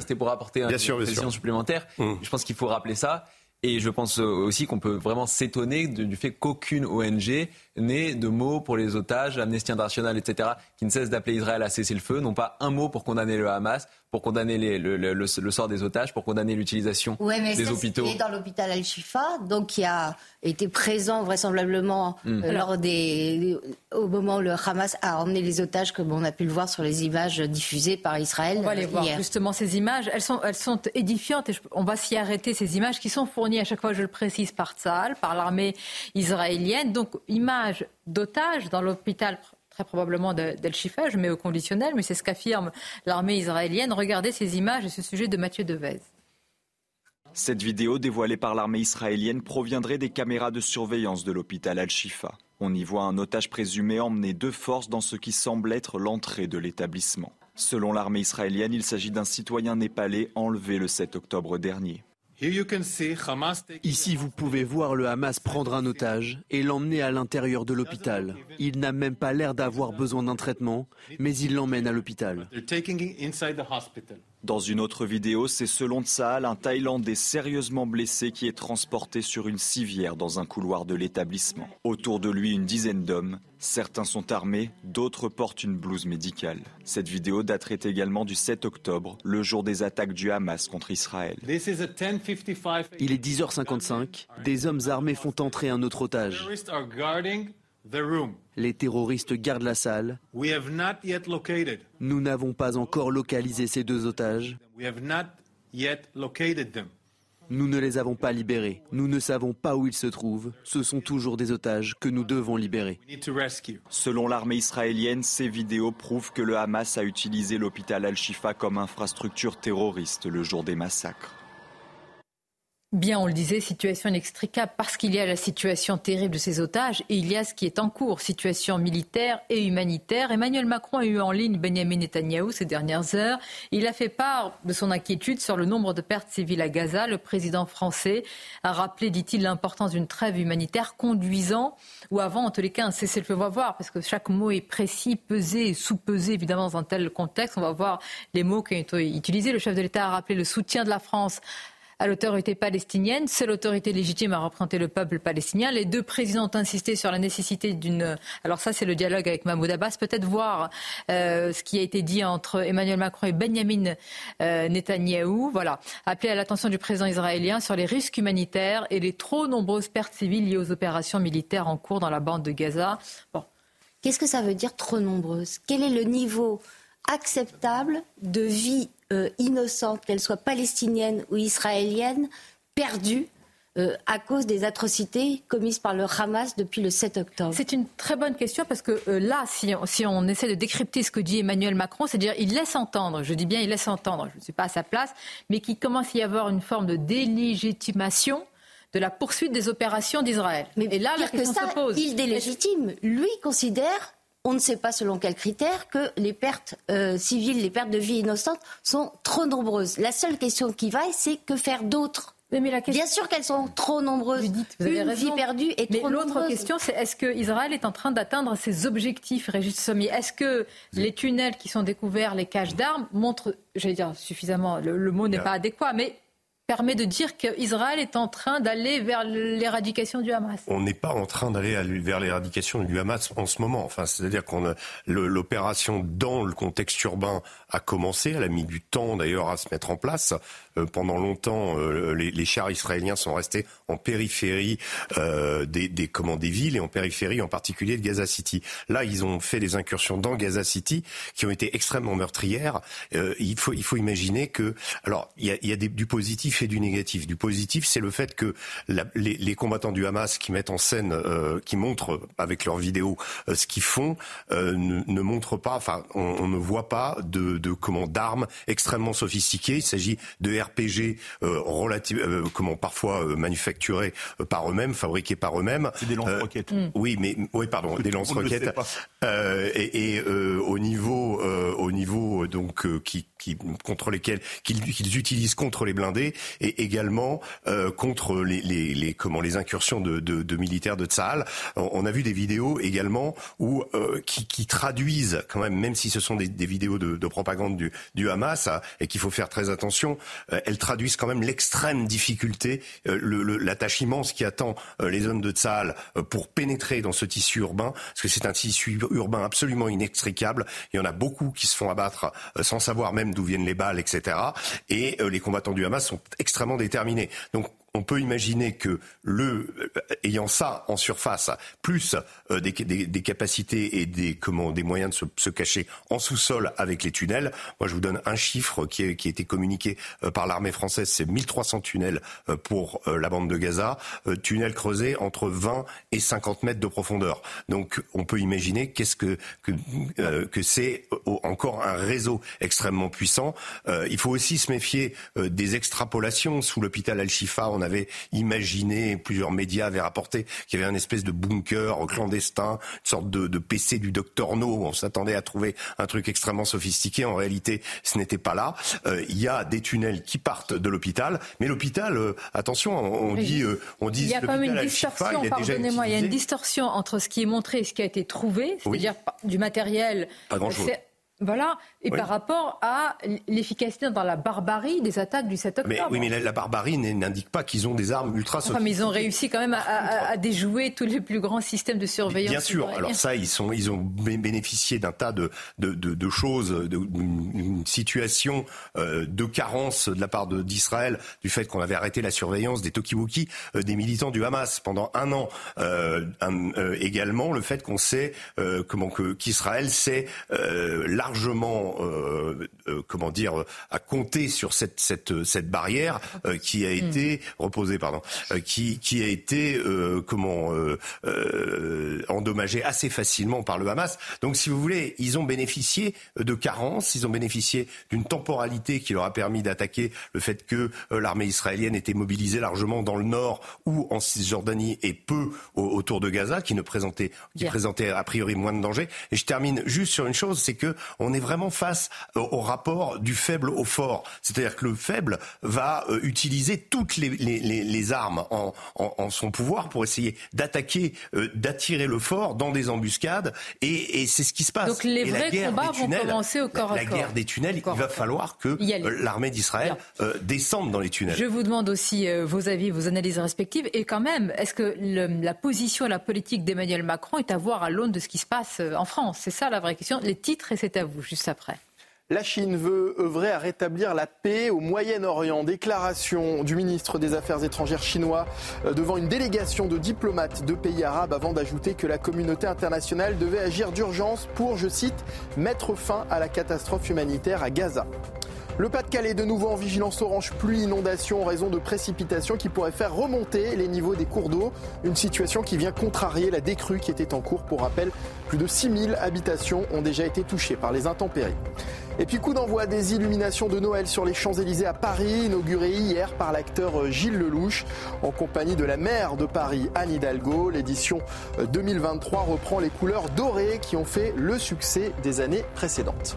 c'était pour apporter une précision supplémentaire. Mm. Je pense qu'il faut rappeler ça. Et je pense aussi qu'on peut vraiment s'étonner du fait qu'aucune ONG n'ait de mots pour les otages, Amnesty International, etc., qui ne cessent d'appeler Israël à cesser le feu, n'ont pas un mot pour condamner le Hamas, pour condamner le, sort des otages, pour condamner l'utilisation des hôpitaux. est dans l'hôpital Al-Shifa, donc qui a été présent vraisemblablement mm. euh, lors des, au moment où le Hamas a emmené les otages, comme on a pu le voir sur les images diffusées par Israël. On va les voir justement ces images. Elles sont, elles sont édifiantes et on va s'y arrêter. Ces images qui sont fournies à chaque fois, je le précise, par Tzal, par l'armée israélienne. Donc images images d'otages dans l'hôpital très probablement d'El Shifa, je mets au conditionnel, mais c'est ce qu'affirme l'armée israélienne. Regardez ces images et ce sujet de Mathieu Devez. Cette vidéo dévoilée par l'armée israélienne proviendrait des caméras de surveillance de l'hôpital Al-Shifa. On y voit un otage présumé emmener de force dans ce qui semble être l'entrée de l'établissement. Selon l'armée israélienne, il s'agit d'un citoyen népalais enlevé le 7 octobre dernier. Ici, vous pouvez voir le Hamas prendre un otage et l'emmener à l'intérieur de l'hôpital. Il n'a même pas l'air d'avoir besoin d'un traitement, mais il l'emmène à l'hôpital. Dans une autre vidéo, c'est selon Tsahal un Thaïlandais sérieusement blessé qui est transporté sur une civière dans un couloir de l'établissement. Autour de lui, une dizaine d'hommes. Certains sont armés, d'autres portent une blouse médicale. Cette vidéo daterait également du 7 octobre, le jour des attaques du Hamas contre Israël. Il est 10h55. Des hommes armés font entrer un autre otage. Les terroristes gardent la salle. Nous n'avons pas encore localisé ces deux otages. Nous ne les avons pas libérés. Nous ne savons pas où ils se trouvent. Ce sont toujours des otages que nous devons libérer. Selon l'armée israélienne, ces vidéos prouvent que le Hamas a utilisé l'hôpital Al-Shifa comme infrastructure terroriste le jour des massacres. Bien, on le disait, situation inextricable parce qu'il y a la situation terrible de ces otages et il y a ce qui est en cours, situation militaire et humanitaire. Emmanuel Macron a eu en ligne Benjamin Netanyahou ces dernières heures. Il a fait part de son inquiétude sur le nombre de pertes civiles à Gaza. Le président français a rappelé, dit-il, l'importance d'une trêve humanitaire conduisant, ou avant, en tous les cas, un cessez-le-feu. On va voir, parce que chaque mot est précis, pesé sous-pesé, évidemment, dans un tel contexte. On va voir les mots qui ont été utilisés. Le chef de l'État a rappelé le soutien de la France à l'autorité palestinienne. Seule autorité légitime à représenter le peuple palestinien. Les deux présidents ont insisté sur la nécessité d'une. Alors ça, c'est le dialogue avec Mahmoud Abbas. Peut-être voir euh, ce qui a été dit entre Emmanuel Macron et Benjamin euh, Netanyahou. Voilà, appeler à l'attention du président israélien sur les risques humanitaires et les trop nombreuses pertes civiles liées aux opérations militaires en cours dans la bande de Gaza. Bon. Qu'est-ce que ça veut dire trop nombreuses? Quel est le niveau acceptable de vie euh, innocente, qu'elle soit palestinienne ou israélienne, perdue euh, à cause des atrocités commises par le Hamas depuis le 7 octobre C'est une très bonne question parce que euh, là, si on, si on, essaie de décrypter ce que dit Emmanuel Macron, c'est-à-dire il laisse entendre, je dis bien il laisse entendre, je ne suis pas à sa place, mais qu'il commence à y avoir une forme de délégitimation de la poursuite des opérations d'Israël. Mais Et là, la question que ça, se pose. Il délégitime. Lui considère on ne sait pas selon quels critères que les pertes euh, civiles, les pertes de vie innocentes sont trop nombreuses. La seule question qui vaille, c'est que faire d'autres? Bien sûr qu'elles sont trop nombreuses. vous avez Une vie perdue est mais L'autre question, c'est est-ce que Israël est en train d'atteindre ses objectifs, Régis Sommier? Est-ce que les tunnels qui sont découverts, les caches d'armes, montrent, j'allais dire suffisamment, le mot n'est pas adéquat, mais permet de dire qu'Israël est en train d'aller vers l'éradication du Hamas. On n'est pas en train d'aller vers l'éradication du Hamas en ce moment. Enfin, c'est-à-dire qu'on l'opération dans le contexte urbain a commencé. Elle a mis du temps d'ailleurs à se mettre en place. Euh, pendant longtemps, euh, les, les, chars israéliens sont restés en périphérie euh, des, des, comment, des villes et en périphérie en particulier de Gaza City. Là, ils ont fait des incursions dans Gaza City qui ont été extrêmement meurtrières. il, faut, il faut imaginer que, alors, il y a, y a du positif et du négatif. Du positif, c'est le fait que la, les, les, combattants du Hamas qui mettent en scène, qui montrent avec leurs vidéos ce qu'ils font, ne, ne, montrent pas, enfin, on, on ne voit pas de comment d'armes extrêmement sophistiquées. Il s'agit de RPG euh, relative, euh, comment parfois euh, manufacturés euh, par eux-mêmes, fabriqués par eux-mêmes. C'est des lance-roquettes. Mm. Oui, mais oui, pardon, des lance-roquettes. et, et au niveau, au niveau donc qui, qui contre lesquels qu'ils utilisent contre les blindés et également contre les, les, les, comment les incursions de, de, de militaires de Tsahal. On, a vu des vidéos également où qui, qui, traduisent quand même, même si ce sont des, des vidéos de, de propagande du, du Hamas et qu'il faut faire très attention, euh, elles traduisent quand même l'extrême difficulté, euh, le, la tâche immense qui attend euh, les hommes de Tsahal pour pénétrer dans ce tissu urbain, parce que c'est un tissu urbain absolument inextricable. Il y en a beaucoup qui se font abattre sans savoir même d'où viennent les balles, etc. Et les combattants du Hamas sont extrêmement déterminés. Donc on peut imaginer que le euh, ayant ça en surface, plus euh, des, capacités et des comment des moyens de se, cacher en sous-sol avec les tunnels. Moi, je vous donne un chiffre qui, a été communiqué euh, par l'armée française, c'est 1300 tunnels pour la bande de Gaza, tunnels creusés entre 20 et 50 mètres de profondeur. Donc, on peut imaginer qu'est-ce que que, c'est encore un réseau extrêmement puissant. il faut aussi se méfier des extrapolations sous l'hôpital Al-Shifa. Avait imaginé, plusieurs médias avaient rapporté qu'il y avait un espèce de bunker clandestin, une sorte de, de PC du docteur No. On s'attendait à trouver un truc extrêmement sophistiqué. En réalité, ce n'était pas là. Euh, il y a des tunnels qui partent de l'hôpital, mais l'hôpital, euh, attention, on, dit, euh, on dit. Il y a quand même une distorsion. Pardonnez-moi, il y a une distorsion entre ce qui est montré et ce qui a été trouvé, c'est-à-dire du matériel. Pas grand-chose. Voilà, et par rapport à l'efficacité dans la barbarie des attaques du 7 octobre. Mais, oui, mais la, barbarie n'indique pas qu'ils ont des armes ultra enfin, mais ils ont réussi quand même à, déjouer tous les plus grands systèmes de surveillance. Bien sûr, alors ça, ils, sont, ils ont bénéficié d'un tas de, de, de, choses, d'une situation euh, de carence de la part d'Israël, du fait qu'on avait arrêté la surveillance des Tokiwoki, euh, des militants du Hamas pendant un an. Euh, également, le fait qu'on sait comment qu'Israël sait largement, euh, euh, comment dire, à compter sur cette cette cette barrière euh, qui a hmm. été reposée, pardon, qui qui a été comment endommagée assez facilement par le Hamas. Donc, si vous voulez, ils ont bénéficié de carences, ils ont bénéficié d'une temporalité qui leur a permis d'attaquer le fait que l'armée israélienne était mobilisée largement dans le nord ou en Cisjordanie et peu autour de Gaza, qui ne présentait qui présentait a priori moins de danger. Et je termine juste sur une chose, c'est que on est vraiment face au rapport du faible au fort. C'est-à-dire que le faible va euh, utiliser toutes les, les, les armes en, en, en, son pouvoir pour essayer d'attaquer, euh, d'attirer le fort dans des embuscades. Et, et c'est ce qui se passe. Donc les vrais combats vont commencer au corps à corps. La guerre des tunnels, il va falloir que euh, l'armée d'Israël descende dans les tunnels. Je vous demande aussi vos avis, vos analyses respectives. Et quand même, est-ce que le, la position, la politique d'Emmanuel Macron est à voir à l'aune de ce qui se passe en France? C'est ça la vraie question. Les titres, et c'est à La Chine veut œuvrer à rétablir la paix au Moyen-Orient. Déclaration du ministre des Affaires étrangères chinois euh, devant une délégation de diplomates de pays arabes avant d'ajouter que la communauté internationale devait agir d'urgence pour, je cite, mettre fin à la catastrophe humanitaire à Gaza. Le Pas-de-Calais de nouveau en vigilance orange pluie inondation en raison de précipitations qui pourraient faire remonter les niveaux des cours d'eau. Une situation qui vient contrarier la décrue qui était en cours. Pour rappel, plus de 6000 habitations ont déjà été touchées par les intempéries. Et puis coup d'envoi des illuminations de Noël sur les Champs-Élysées à Paris, inauguré hier par l'acteur Gilles Lelouch en compagnie de la maire de Paris, Anne Hidalgo. L'édition 2023 reprend les couleurs dorées qui ont fait le succès des années précédentes.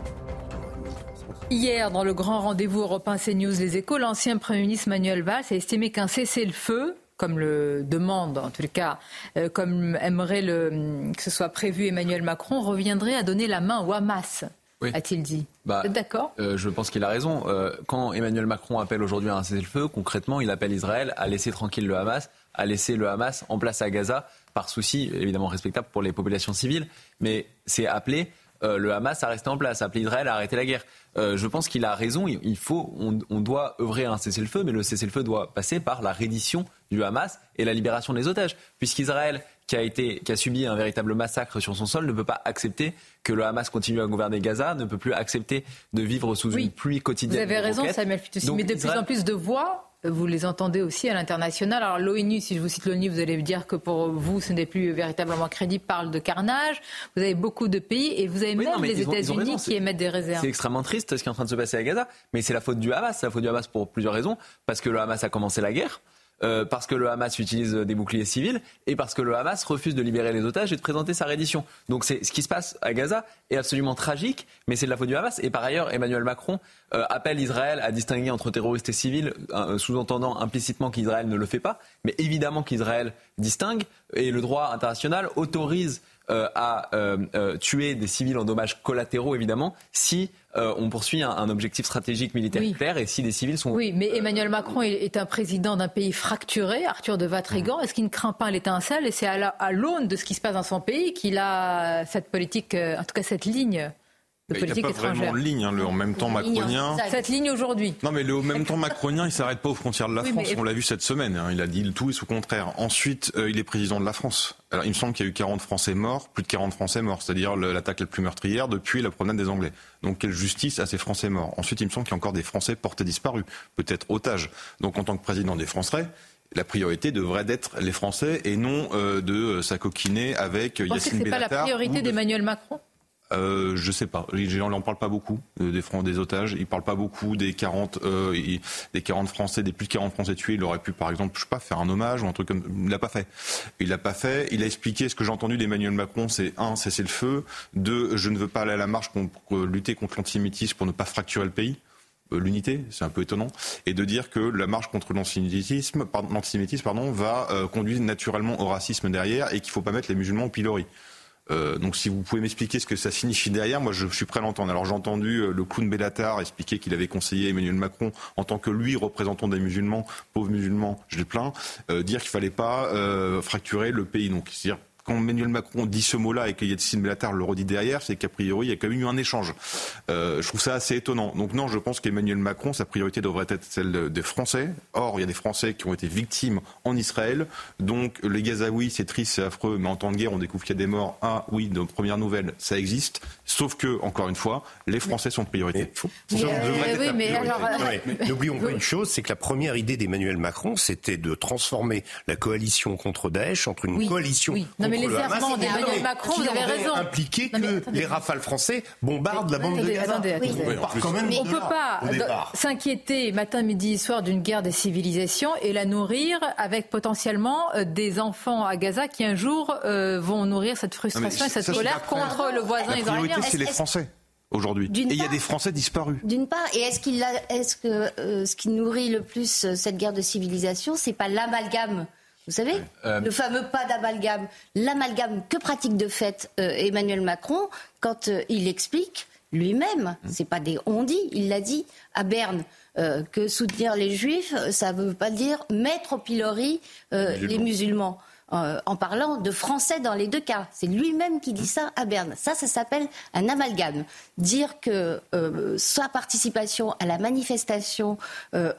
Hier, dans le grand rendez-vous européen CNews Les Échos, l'ancien Premier ministre Manuel Valls a estimé qu'un cessez-le-feu comme le demande, en tout cas, euh, comme aimerait le, que ce soit prévu Emmanuel Macron, reviendrait à donner la main au Hamas, a-t-il dit. Bah, Vous êtes d'accord? euh, Je pense qu'il a raison. Euh, quand Emmanuel Macron appelle aujourd'hui à un cessez-le-feu, concrètement, il appelle Israël à laisser tranquille le Hamas, à laisser le Hamas en place à Gaza, par souci évidemment respectable pour les populations civiles, mais c'est appelé euh, le Hamas a resté en place, a appelé Israël à arrêter la guerre. Euh, je pense qu'il a raison. Il faut, on, doit œuvrer à un cessez-le-feu, mais le cessez-le-feu doit passer par la reddition du Hamas et la libération des otages, puisqu'Israël, qui a été, qui a subi un véritable massacre sur son sol, ne peut pas accepter que le Hamas continue à gouverner Gaza, ne peut plus accepter de vivre sous une pluie quotidienne. Vous avez raison, Samuel Fitoussi, mais de plus en plus de voix vous les entendez aussi à l'international. Alors l'ONU, si je vous cite l'ONU, vous allez me dire que pour vous, ce n'est plus véritablement crédible, parle de carnage. Vous avez beaucoup de pays et vous avez même les États-Unis qui émettent des réserves. C'est extrêmement triste ce qui est en train de se passer à Gaza, mais c'est la faute du Hamas. C'est la faute du Hamas pour plusieurs raisons. Parce que le Hamas a commencé la guerre. Euh, parce que le Hamas utilise des boucliers civils et parce que le Hamas refuse de libérer les otages et de présenter sa reddition. Donc c'est ce qui se passe à Gaza est absolument tragique, mais c'est de la faute du Hamas. Et par ailleurs, Emmanuel Macron euh, appelle Israël à distinguer entre terroristes et civils, euh, sous-entendant implicitement qu'Israël ne le fait pas. Mais évidemment qu'Israël distingue et le droit international autorise à tuer des civils en dommages collatéraux, évidemment, si euh, on poursuit un, objectif stratégique militaire clair et si les civils sont... Oui, mais Emmanuel Macron est un président d'un pays fracturé, Arthur de Vatrigan. Est-ce qu'il ne craint pas l'étincelle Et c'est à l'aune de ce qui se passe dans son pays qu'il a cette politique, euh, en tout cas cette ligne de Il politique n'y a pas étrangère. vraiment de ligne, hein, le en même temps macronien. Cette ligne aujourd'hui. Non, mais le en <laughs> même temps macronien, il s'arrête pas aux frontières de la Oui, France. mais- On l'a vu cette semaine. hein. Il a dit le tout et son contraire. Ensuite, euh, il est président de la France. Alors, il me semble qu'il y a eu 40 Français morts, plus de 40 Français morts, c'est-à-dire l'attaque la plus meurtrière depuis la promenade des Anglais. Donc, quelle justice à ces Français morts? Ensuite, il me semble qu'il y a encore des Français portés disparus, peut-être otages. Donc, en tant que président des Français, la priorité devrait être les Français et non euh, de euh, s'acoquiner avec Vous Yacine c'est pas la Bellatar priorité de- d'Emmanuel Macron? Euh, je sais pas. Il n'en parle pas beaucoup euh, des francs des otages. Il parle pas beaucoup des 40 euh, des 40 Français, des plus de 40 Français tués. Il aurait pu, par exemple, je sais pas, faire un hommage ou un truc comme. Il l'a pas fait. Il l'a pas fait. Il a expliqué ce que j'ai entendu d'Emmanuel Macron, c'est un, cesser le feu. Deux, je ne veux pas aller à la marche pour, lutter contre l'antisémitisme, pour ne pas fracturer le pays. Euh, L'unité, c'est un peu étonnant, et de dire que la marche contre l'antisémitisme, pardon, va euh, conduire naturellement au racisme derrière, et qu'il faut pas mettre les musulmans au pilori. Euh, donc si vous pouvez m'expliquer ce que ça signifie derrière, moi je suis prêt à l'entendre. Alors j'ai entendu euh, le clown Bellatar expliquer qu'il avait conseillé Emmanuel Macron en tant que lui représentant des musulmans, pauvres musulmans, je les plains, euh, dire qu'il fallait pas fracturer le pays. Donc c'est-à-dire quand Emmanuel Macron dit ce mot-là et que Yassine Bellatar le redit derrière, c'est qu'a priori il y a quand même eu un échange. Euh, je trouve ça assez étonnant. Donc non, je pense qu'Emmanuel Macron, sa priorité devrait être celle des Français. Or, il y a des Français qui ont été victimes en Israël. Donc les Gazaouis, c'est triste, c'est affreux, mais en temps de guerre, on découvre qu'il y a des morts. Ah oui, de première nouvelle, ça existe. Sauf que, encore une fois, les Français sont alors, euh, mais N'oublions pas une chose, c'est que la première idée d'Emmanuel Macron, c'était de transformer la coalition contre Daesh entre une Oui, coalition oui. Non, contre mais les le Hamas, errements et d'Emmanuel qui Macron, vous avez raison. impliqué Non, mais que attendez. les rafales français bombardent la bande de Gaza. attendez, attendez. On part quand même on ne peut pas s'inquiéter matin, midi et soir d'une guerre des civilisations et la nourrir avec potentiellement euh, des enfants à Gaza qui un jour euh, vont nourrir cette frustration et cette ça, colère contre le voisin La priorité, israélien. c'est les Français aujourd'hui. Et il y a des Français disparus. D'une part, et est-ce qu'il que euh, ce qui nourrit le plus euh, cette guerre de civilisation, c'est pas l'amalgame Vous savez, Euh, le fameux pas d'amalgame, l'amalgame que pratique de fait euh, Emmanuel Macron quand euh, il explique lui-même, c'est pas des on-dit, il l'a dit à Berne. que soutenir les juifs, ça ne veut pas dire mettre au pilori Musulmans. les musulmans. en parlant de français dans les deux cas. C'est lui-même qui dit ça à Berne. Ça, ça s'appelle un amalgame. Dire que sa participation à la manifestation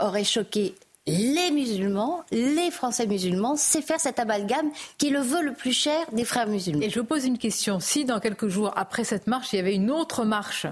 aurait choqué les musulmans, les Français musulmans, c'est faire cet amalgame qui est le vœu le plus cher des frères musulmans. Et je vous pose une question. Si dans quelques jours après cette marche, il y avait une autre marche,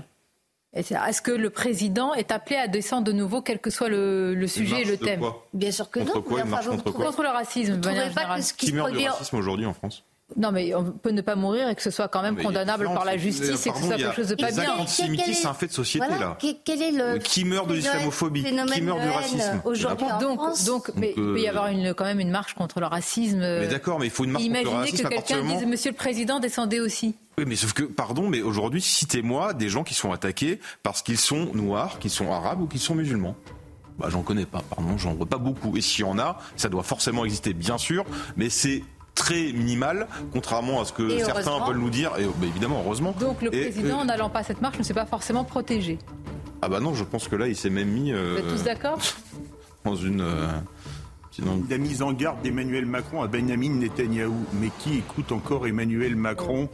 est-ce que le président est appelé à descendre de nouveau, quel que soit le, le sujet et le thème Bien sûr que Contre non. quoi vous contre Contre le racisme, vous manière trouvez pas que ce qui Qui se meurt du produit racisme aujourd'hui en France? Non, mais on peut ne pas mourir et que ce soit quand même Mais condamnable par la justice et que ce soit quelque chose de pas actes bien. antisémitisme, c'est un fait de société, Voilà, là. quel- quel est le Qui meurt de l'islamophobie Qui meurt du racisme Aujourd'hui Donc, France donc, mais il peut y euh, avoir une, quand même une marche contre le racisme. Mais d'accord, mais il faut une marche contre le Imaginez racisme que à partir quelqu'un dise Monsieur le Président, descendez aussi. Oui, mais sauf que, pardon, mais aujourd'hui, citez-moi des gens qui sont attaqués parce qu'ils sont noirs, qu'ils sont arabes ou qu'ils sont musulmans. Bah, j'en connais pas, pardon, j'en vois pas beaucoup. Et s'il y en a, ça doit forcément exister, bien sûr, mais c'est très minimal, contrairement à ce que certains veulent nous dire. Et bah, évidemment, heureusement. Donc le président, euh, en n'allant pas à cette marche, ne s'est pas forcément protégé. ah bah non, je pense que là, il s'est même mis Vous euh, êtes tous d'accord? dans une. euh, sinon- La mise en garde d'Emmanuel Macron à Benjamin Netanyahou. Mais qui écoute encore Emmanuel Macron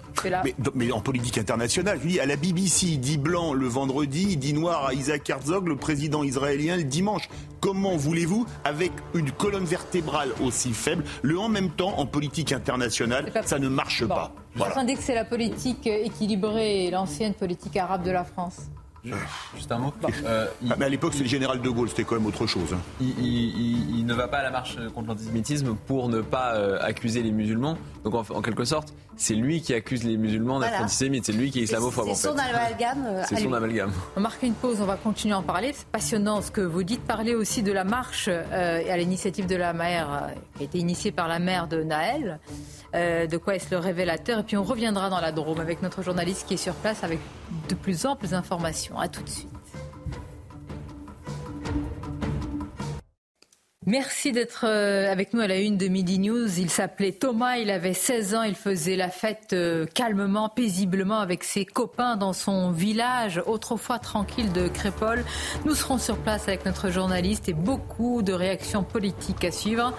mais, mais en politique internationale, je dis, à la BBC, il dit blanc le vendredi, il dit noir à Isaac Herzog, le président israélien, le dimanche. Comment voulez-vous, avec une colonne vertébrale aussi faible, le en même temps en politique internationale, ça ne marche Bon. pas. Je suis en train de dire que c'est la politique équilibrée et l'ancienne politique arabe de la France. Juste un mot. Euh, Ah, mais à l'époque, c'est le général de Gaulle, c'était quand même autre chose. hein. il, il- il- il ne va pas à la marche contre l'antisémitisme pour ne pas euh, accuser les musulmans. Donc en, en quelque sorte, c'est lui qui accuse les musulmans d'être Voilà. antisémites. C'est lui qui est islamophobe en C'est fait. son amalgame euh, C'est son lui. amalgame. On va marquer une pause, on va continuer à en parler. C'est passionnant ce que vous dites. Parlez aussi de la marche euh, à l'initiative de la maire, euh, qui a été initiée par la maire de Naël. Euh, de quoi est-ce le révélateur Et puis on reviendra dans la Drôme avec notre journaliste qui est sur place avec de plus amples informations. À tout de suite. Merci d'être euh, avec nous à la une de Midi News. Il s'appelait Thomas, il avait 16 ans, il faisait la fête euh, calmement, paisiblement avec ses copains dans son village, autrefois tranquille de Crépole. Nous serons sur place avec notre journaliste et beaucoup de réactions politiques à suivre.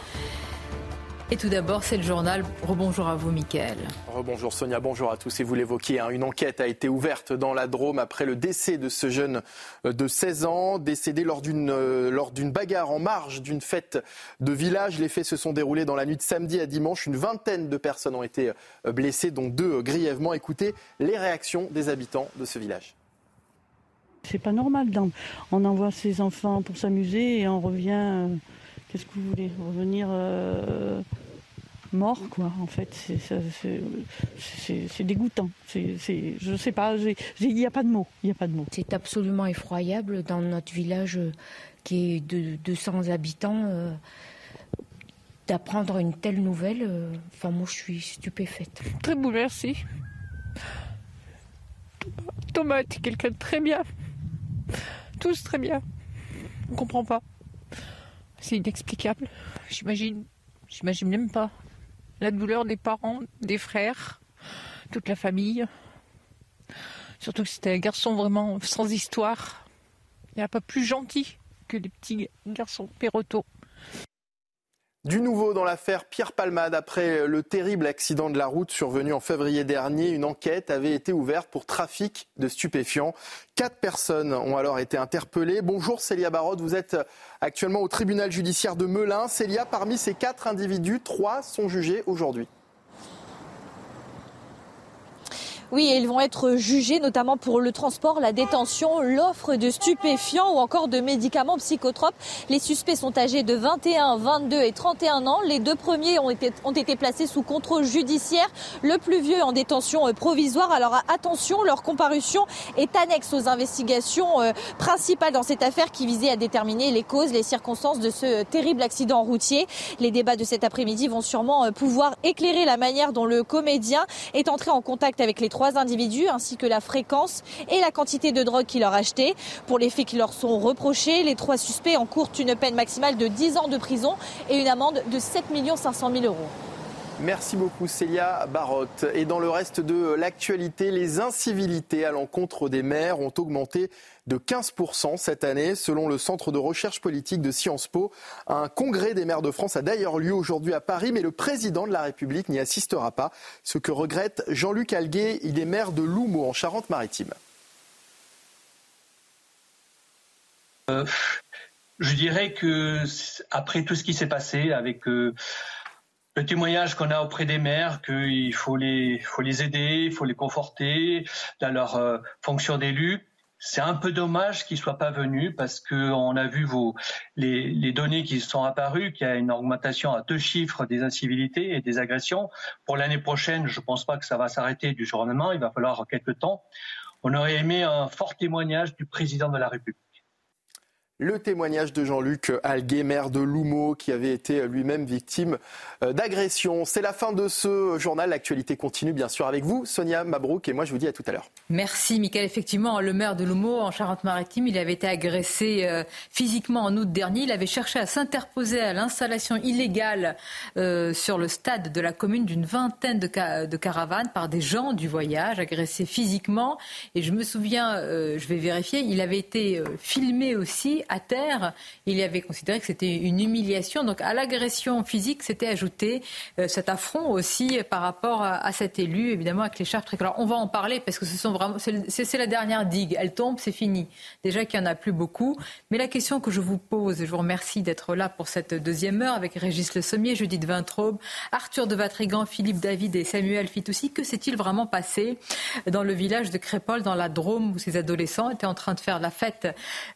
Et tout d'abord, c'est le journal. Rebonjour à vous, Mickaël. Rebonjour Sonia, bonjour à tous. Et vous l'évoquiez, hein, une enquête a été ouverte dans la Drôme après le décès de ce jeune euh, de 16 ans, décédé lors d'une euh, lors d'une bagarre en marge d'une fête de village. Les faits se sont déroulés dans la nuit de samedi à dimanche. Une vingtaine de personnes ont été euh, blessées, dont deux grièvement. Écoutez les réactions des habitants de ce village. C'est pas normal. On envoie ses enfants pour s'amuser et on revient. Qu'est-ce que vous voulez Revenir mort, quoi, en fait. C'est dégoûtant. C'est, je sais pas, il n'y a pas de mots. Il a pas de mots. C'est absolument effroyable dans notre village euh, qui est de 200 habitants. Euh, d'apprendre une telle nouvelle, euh, enfin moi je suis stupéfaite. Très bouleversée. Thomas était quelqu'un de très bien. Tous très bien. On comprend pas. C'est inexplicable. J'imagine, j'imagine même pas la douleur des parents, des frères, toute la famille. Surtout que c'était un garçon vraiment sans histoire. Il n'y a pas plus gentil que les petits garçons Perroto. Du nouveau dans l'affaire Pierre Palmade, après le terrible accident de la route survenu en février dernier, une enquête avait été ouverte pour trafic de stupéfiants. Quatre personnes ont alors été interpellées. Bonjour Célia Barotte, vous êtes actuellement au tribunal judiciaire de Melun. Célia, parmi ces quatre individus, trois sont jugés aujourd'hui. Oui, ils vont être jugés notamment pour le transport, la détention, l'offre de stupéfiants ou encore de médicaments psychotropes. Les suspects sont âgés de 21, 22 et 31 ans. Les deux premiers ont été, ont été placés sous contrôle judiciaire, le plus vieux en détention euh, provisoire. Alors attention, leur comparution est annexe aux investigations euh, principales dans cette affaire qui visait à déterminer les causes, les circonstances de ce terrible accident routier. Les débats de cet après-midi vont sûrement euh, pouvoir éclairer la manière dont le comédien est entré en contact avec les trois trois individus ainsi que la fréquence et la quantité de drogue qu'il leur achetait. Pour les faits qui leur sont reprochés, les trois suspects encourent une peine maximale de 10 ans de prison et une amende de 7 500 000 euros. Merci beaucoup Célia Barotte. Et dans le reste de l'actualité, les incivilités à l'encontre des maires ont augmenté de 15% cette année, selon le Centre de recherche politique de Sciences Po. Un congrès des maires de France a d'ailleurs lieu aujourd'hui à Paris, mais le président de la République n'y assistera pas, ce que regrette Jean-Luc Alguet. Il est maire de Loumo en Charente-Maritime. Euh, je dirais que après tout ce qui s'est passé avec euh, le témoignage qu'on a auprès des maires, qu'il faut les, faut les aider, il faut les conforter dans leur euh, fonction d'élu, c'est un peu dommage qu'ils soient pas venus parce qu'on a vu vos, les, données qui sont apparues, qu'il y a une augmentation à deux chiffres des incivilités et des agressions. Pour l'année prochaine, je ne pense pas que ça va s'arrêter du jour au lendemain. Il va falloir quelques temps. On aurait aimé un fort témoignage du président de la République. Le témoignage de Jean-Luc Alguet, maire de Loumeau, qui avait été lui-même victime euh, d'agression. C'est la fin de ce journal. L'actualité continue, bien sûr, avec vous, Sonia Mabrouk. Et moi, je vous dis à tout à l'heure. Merci, Michael. Effectivement, le maire de Loumeau, en Charente-Maritime, il avait été agressé euh, physiquement en août dernier. Il avait cherché à s'interposer à l'installation illégale euh, sur le stade de la commune d'une vingtaine de, caravanes par des gens du voyage, agressés physiquement. Et je me souviens, je vais vérifier, il avait été filmé aussi à terre, il avait considéré que c'était une humiliation. Donc à l'agression physique, c'était ajouté euh, cet affront aussi par rapport à, cet élu, évidemment avec l'écharpe tricolore. On va en parler parce que ce sont vraiment, c'est la dernière digue. Elle tombe, c'est fini. Déjà qu'il n'y en a plus beaucoup. Mais la question que je vous pose, et je vous remercie d'être là pour cette deuxième heure avec Régis Le Sommier, Judith Vintraube, Arthur de Vatrigan, Philippe David et Samuel Fitoussi. Que s'est-il vraiment passé dans le village de Crépol, dans la Drôme, où ces adolescents étaient en train de faire la fête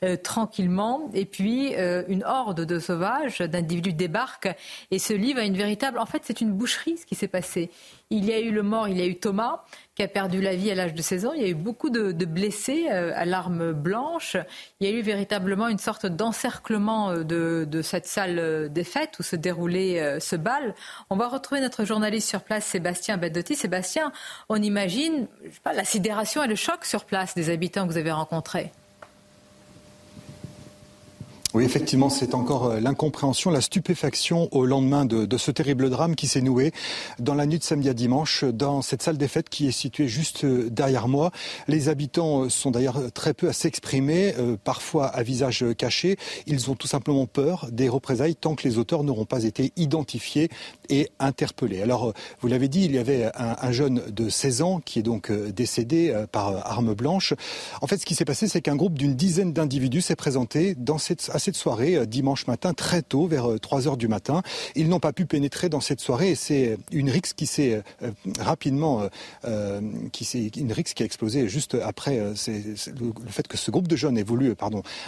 euh, tranquillement? Et puis euh, une horde de sauvages, d'individus débarquent et se livrent à une véritable. En fait, c'est une boucherie ce qui s'est passé. Il y a eu le mort, il y a eu Thomas qui a perdu la vie à l'âge de 16 ans. Il y a eu beaucoup de, blessés euh, à l'arme blanche. Il y a eu véritablement une sorte d'encerclement euh, de, cette salle des fêtes où se déroulait ce bal. On va retrouver notre journaliste sur place, Sébastien Bedotti. Sébastien, on imagine pas, la sidération et le choc sur place des habitants que vous avez rencontrés. Oui, effectivement, c'est encore euh, l'incompréhension, la stupéfaction au lendemain de, ce terrible drame qui s'est noué dans la nuit de samedi à dimanche dans cette salle des fêtes qui est située juste euh, derrière moi. Les habitants euh, sont d'ailleurs très peu à s'exprimer, parfois à visage caché. Ils ont tout simplement peur des représailles tant que les auteurs n'auront pas été identifiés et interpellés. Alors, vous l'avez dit, il y avait un, un, jeune de 16 ans qui est donc décédé par arme blanche. En fait, ce qui s'est passé, c'est qu'un groupe d'une dizaine d'individus s'est présenté dans cette à cette soirée euh, dimanche matin très tôt, vers 3 euh, heures du matin. Ils n'ont pas pu pénétrer dans cette soirée et c'est une rixe qui s'est euh, rapidement, qui s'est une rixe qui a explosé juste après le, fait que ce groupe de jeunes ait voulu,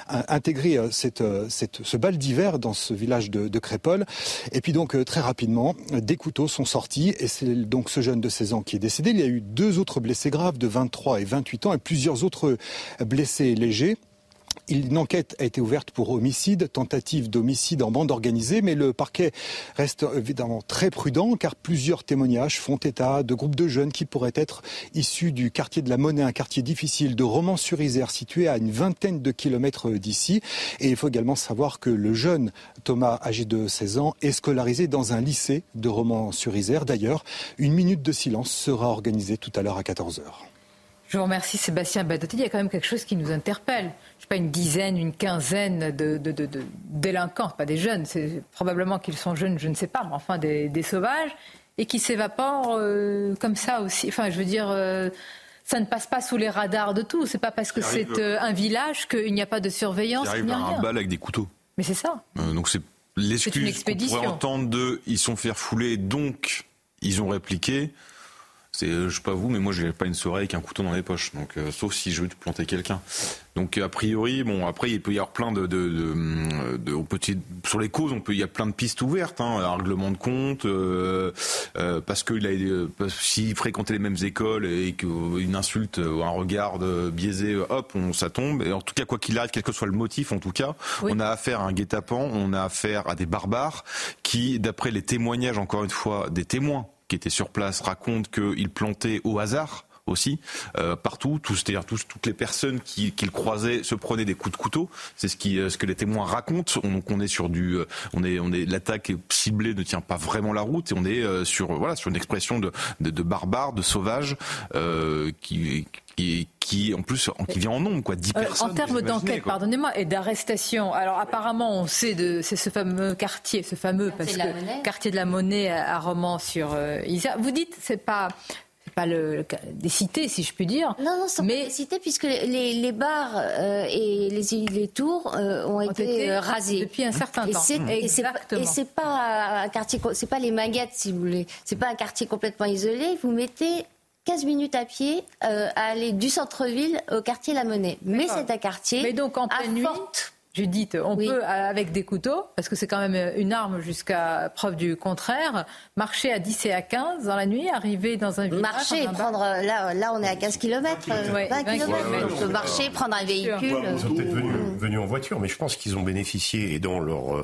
intégrer ce bal d'hiver dans ce village de, de Crépol. Et puis donc très rapidement, des couteaux sont sortis et c'est donc ce jeune de 16 ans qui est décédé. Il y a eu deux autres blessés graves de 23 et 28 ans et plusieurs autres blessés légers. Une enquête a été ouverte pour homicide, tentative d'homicide en bande organisée, mais le parquet reste évidemment très prudent car plusieurs témoignages font état de groupes de jeunes qui pourraient être issus du quartier de la Monnaie, un quartier difficile de Romans-sur-Isère situé à une vingtaine de kilomètres d'ici. Et il faut également savoir que le jeune Thomas, âgé de 16 ans, est scolarisé dans un lycée de Romans-sur-Isère. D'ailleurs, une minute de silence sera organisée tout à l'heure à 14 heures. Je vous remercie Sébastien Badotti. Il y a quand même quelque chose qui nous interpelle. Je sais pas, une dizaine, une quinzaine de, délinquants, pas des jeunes, c'est probablement qu'ils sont jeunes, je ne sais pas, mais enfin des, sauvages, et qui s'évaporent euh, comme ça aussi. Enfin, je veux dire, euh, ça ne passe pas sous les radars de tout. C'est pas parce que c'est euh, un village qu'il n'y a pas de surveillance. Il arrive à un bal avec des couteaux. Mais c'est ça. donc c'est l'excuse qu'on pourrait entendre de ils sont fait fouler, donc ils ont répliqué. C'est, je sais pas vous, mais moi j'ai pas une soirée avec un couteau dans les poches. Donc, euh, sauf si je veux planter quelqu'un. Donc, a priori, bon, après il peut y avoir plein de, de, de, de on peut, sur les causes, on peut, il y a plein de pistes ouvertes, hein, un règlement de compte, euh, euh, parce que il a, s'il fréquentait les mêmes écoles et qu'une insulte ou un regard biaisé, hop, on ça tombe. Et en tout cas, quoi qu'il arrive, quel que soit le motif, en tout cas, on a affaire à un guet-apens, on a affaire à des barbares qui, d'après les témoignages, encore une fois, des témoins qui était sur place raconte qu'il plantait au hasard aussi euh, partout, c'est-à-dire toutes les personnes qui, qui, le croisaient se prenaient des coups de couteau. C'est ce, qui, euh, ce que les témoins racontent. On, donc on est sur du, euh, on est, on est, l'attaque ciblée ne tient pas vraiment la route. Et on est sur voilà sur une expression de, de, de barbare, de sauvage qui, qui, qui, en plus qui vient en nombre quoi. 10 personnes en termes d'enquête pardonnez-moi et d'arrestation. Alors apparemment on sait de c'est ce fameux quartier ce fameux parce que quartier de la monnaie à Romans sur Isère vous dites c'est pas pas le, des cités, si je puis dire. Non, non, ce mais... pas des cités, puisque les, les bars euh, et les, les tours euh, ont, été, euh, rasés. Depuis un certain temps. Et c'est pas un quartier, c'est pas les maguettes, si vous voulez. C'est pas un quartier complètement isolé. Vous mettez 15 minutes à pied à aller du centre-ville au quartier La Monnaie. Mais c'est un quartier mais donc en pleine nuit, Judith, on peut, avec des couteaux, parce que c'est quand même une arme jusqu'à preuve du contraire, marcher à 10 et à 15 dans la nuit, arriver dans un village. Marcher, prendre. Là, là, on est à 15 km, 20 km. On peut marcher, prendre un véhicule. Ils sont peut-être venus, en voiture, mais je pense qu'ils ont bénéficié, et dans leur euh, euh,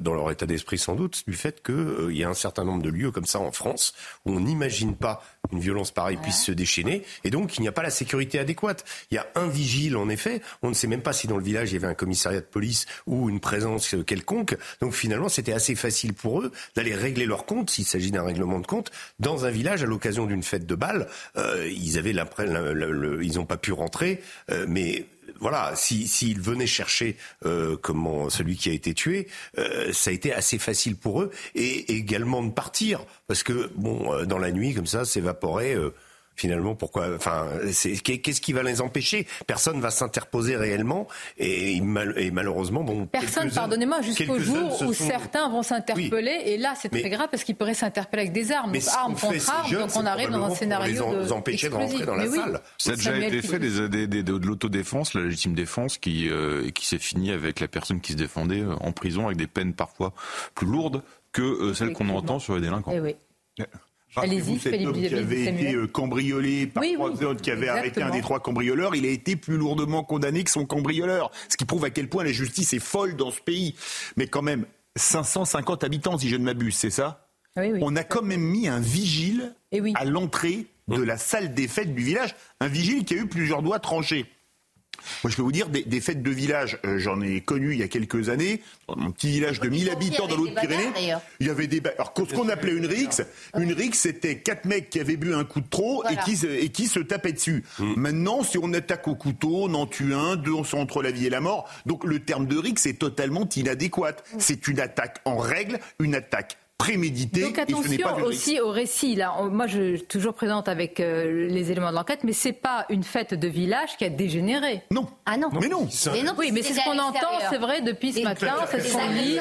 dans leur état d'esprit sans doute, du fait qu'il euh, y a un certain nombre de lieux comme ça en France où on n'imagine pas une violence pareille puisse se déchaîner, et donc il n'y a pas la sécurité adéquate. Il y a un vigile, en effet, on ne sait même pas si dans le village il y avait un commissariat de police ou une présence quelconque, donc finalement c'était assez facile pour eux d'aller régler leur compte, s'il s'agit d'un règlement de compte, dans un village à l'occasion d'une fête de bal. Euh, ils avaient ils n'ont pas pu rentrer, mais voilà, s'il si, venait chercher euh, comment celui qui a été tué, euh, ça a été assez facile pour eux et également de partir parce que bon, euh, dans la nuit comme ça, s'évaporer. Finalement, pourquoi Enfin, qu'est-ce qui va les empêcher? Personne va s'interposer réellement, et, malheureusement, bon. Personne, pardonnez-moi, jusqu'au jour où certains vont s'interpeller, et là, c'est très grave parce qu'ils pourraient s'interpeller avec des armes, donc armes contre armes, donc on arrive dans un scénario les de empêcher de rentrer dans la salle. Ça a déjà été fait des, de l'autodéfense, la légitime défense, qui euh, qui s'est finie avec la personne qui se défendait euh, en prison avec des peines parfois plus lourdes que euh, celles qu'on entend sur les délinquants. Eh oui. Allez-y, cet homme qui avait été euh, cambriolé par trois autres, qui avait arrêté un des trois cambrioleurs, il a été plus lourdement condamné que son cambrioleur. Ce qui prouve à quel point la justice est folle dans ce pays. Mais quand même, 550 habitants, si je ne m'abuse, c'est ça? Oui, oui. On a quand même mis un vigile eh à l'entrée de la salle des fêtes du village. Un vigile qui a eu plusieurs doigts tranchés. Moi, je peux vous dire, des, des fêtes de village, euh, j'en ai connu il y a quelques années, dans mon petit village de 1000 habitants dans l'Haute-Pyrénées. Il y avait des. Alors, ce qu'on appelait une rixe, une rixe, c'était quatre mecs qui avaient bu un coup de trop et, qui, se- et qui se tapaient dessus. Maintenant, si on attaque au couteau, on en tue un, deux, on sont entre la vie et la mort. Donc, le terme de rixe est totalement inadéquat. C'est une attaque en règle, une attaque préméditée. Donc et ce n'est attention pas aussi au récit. Là, On- moi, je suis toujours présente avec euh, les éléments de l'enquête, mais c'est pas une fête de village qui a dégénéré. Non. Ah non. Mais non. Mais non, oui, mais c'est ce qu'on entend, c'est vrai, depuis ce matin. C'est ce qu'on lit.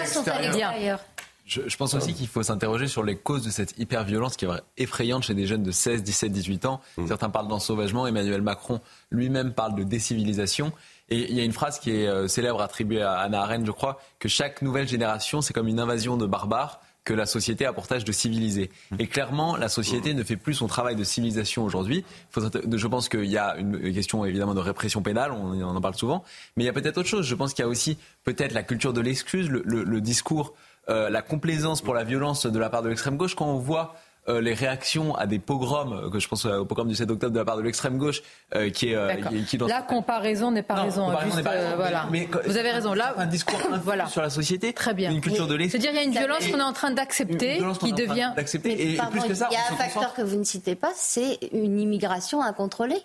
Je, je pense aussi qu'il faut s'interroger sur les causes de cette hyper-violence qui est effrayante chez des jeunes de 16, 17, 18 ans. Certains parlent d'ensauvagement. Emmanuel Macron lui-même parle de décivilisation. Et il y a une phrase qui est euh, célèbre attribuée à Anna Arendt, je crois, que chaque nouvelle génération, c'est comme une invasion de barbares que la société a pour tâche de civiliser. Et clairement, la société ne fait plus son travail de civilisation aujourd'hui. Je pense qu'il y a une question évidemment de répression pénale, on en parle souvent, mais il y a peut-être autre chose. Je pense qu'il y a aussi peut-être la culture de l'excuse, le, le- le discours, euh, la complaisance pour la violence de la part de l'extrême gauche. Quand on voit euh, les réactions à des pogroms, euh, que je pense au pogrom du 7 octobre de la part de l'extrême gauche, euh, qui est, euh, qui- qui dans- La comparaison n'est pas Non, raison. comparaison juste, n'est pas euh, raison, voilà. mais- mais- Vous avez raison. Là, un discours <laughs> sur la société, très bien. une culture de l'excuse. C'est-à-dire, il y a une violence qu'on est en train d'accepter, qui devient. d'accepter. Et, et pardon, plus que ça, il y a un facteur que vous ne citez pas, c'est une immigration incontrôlée.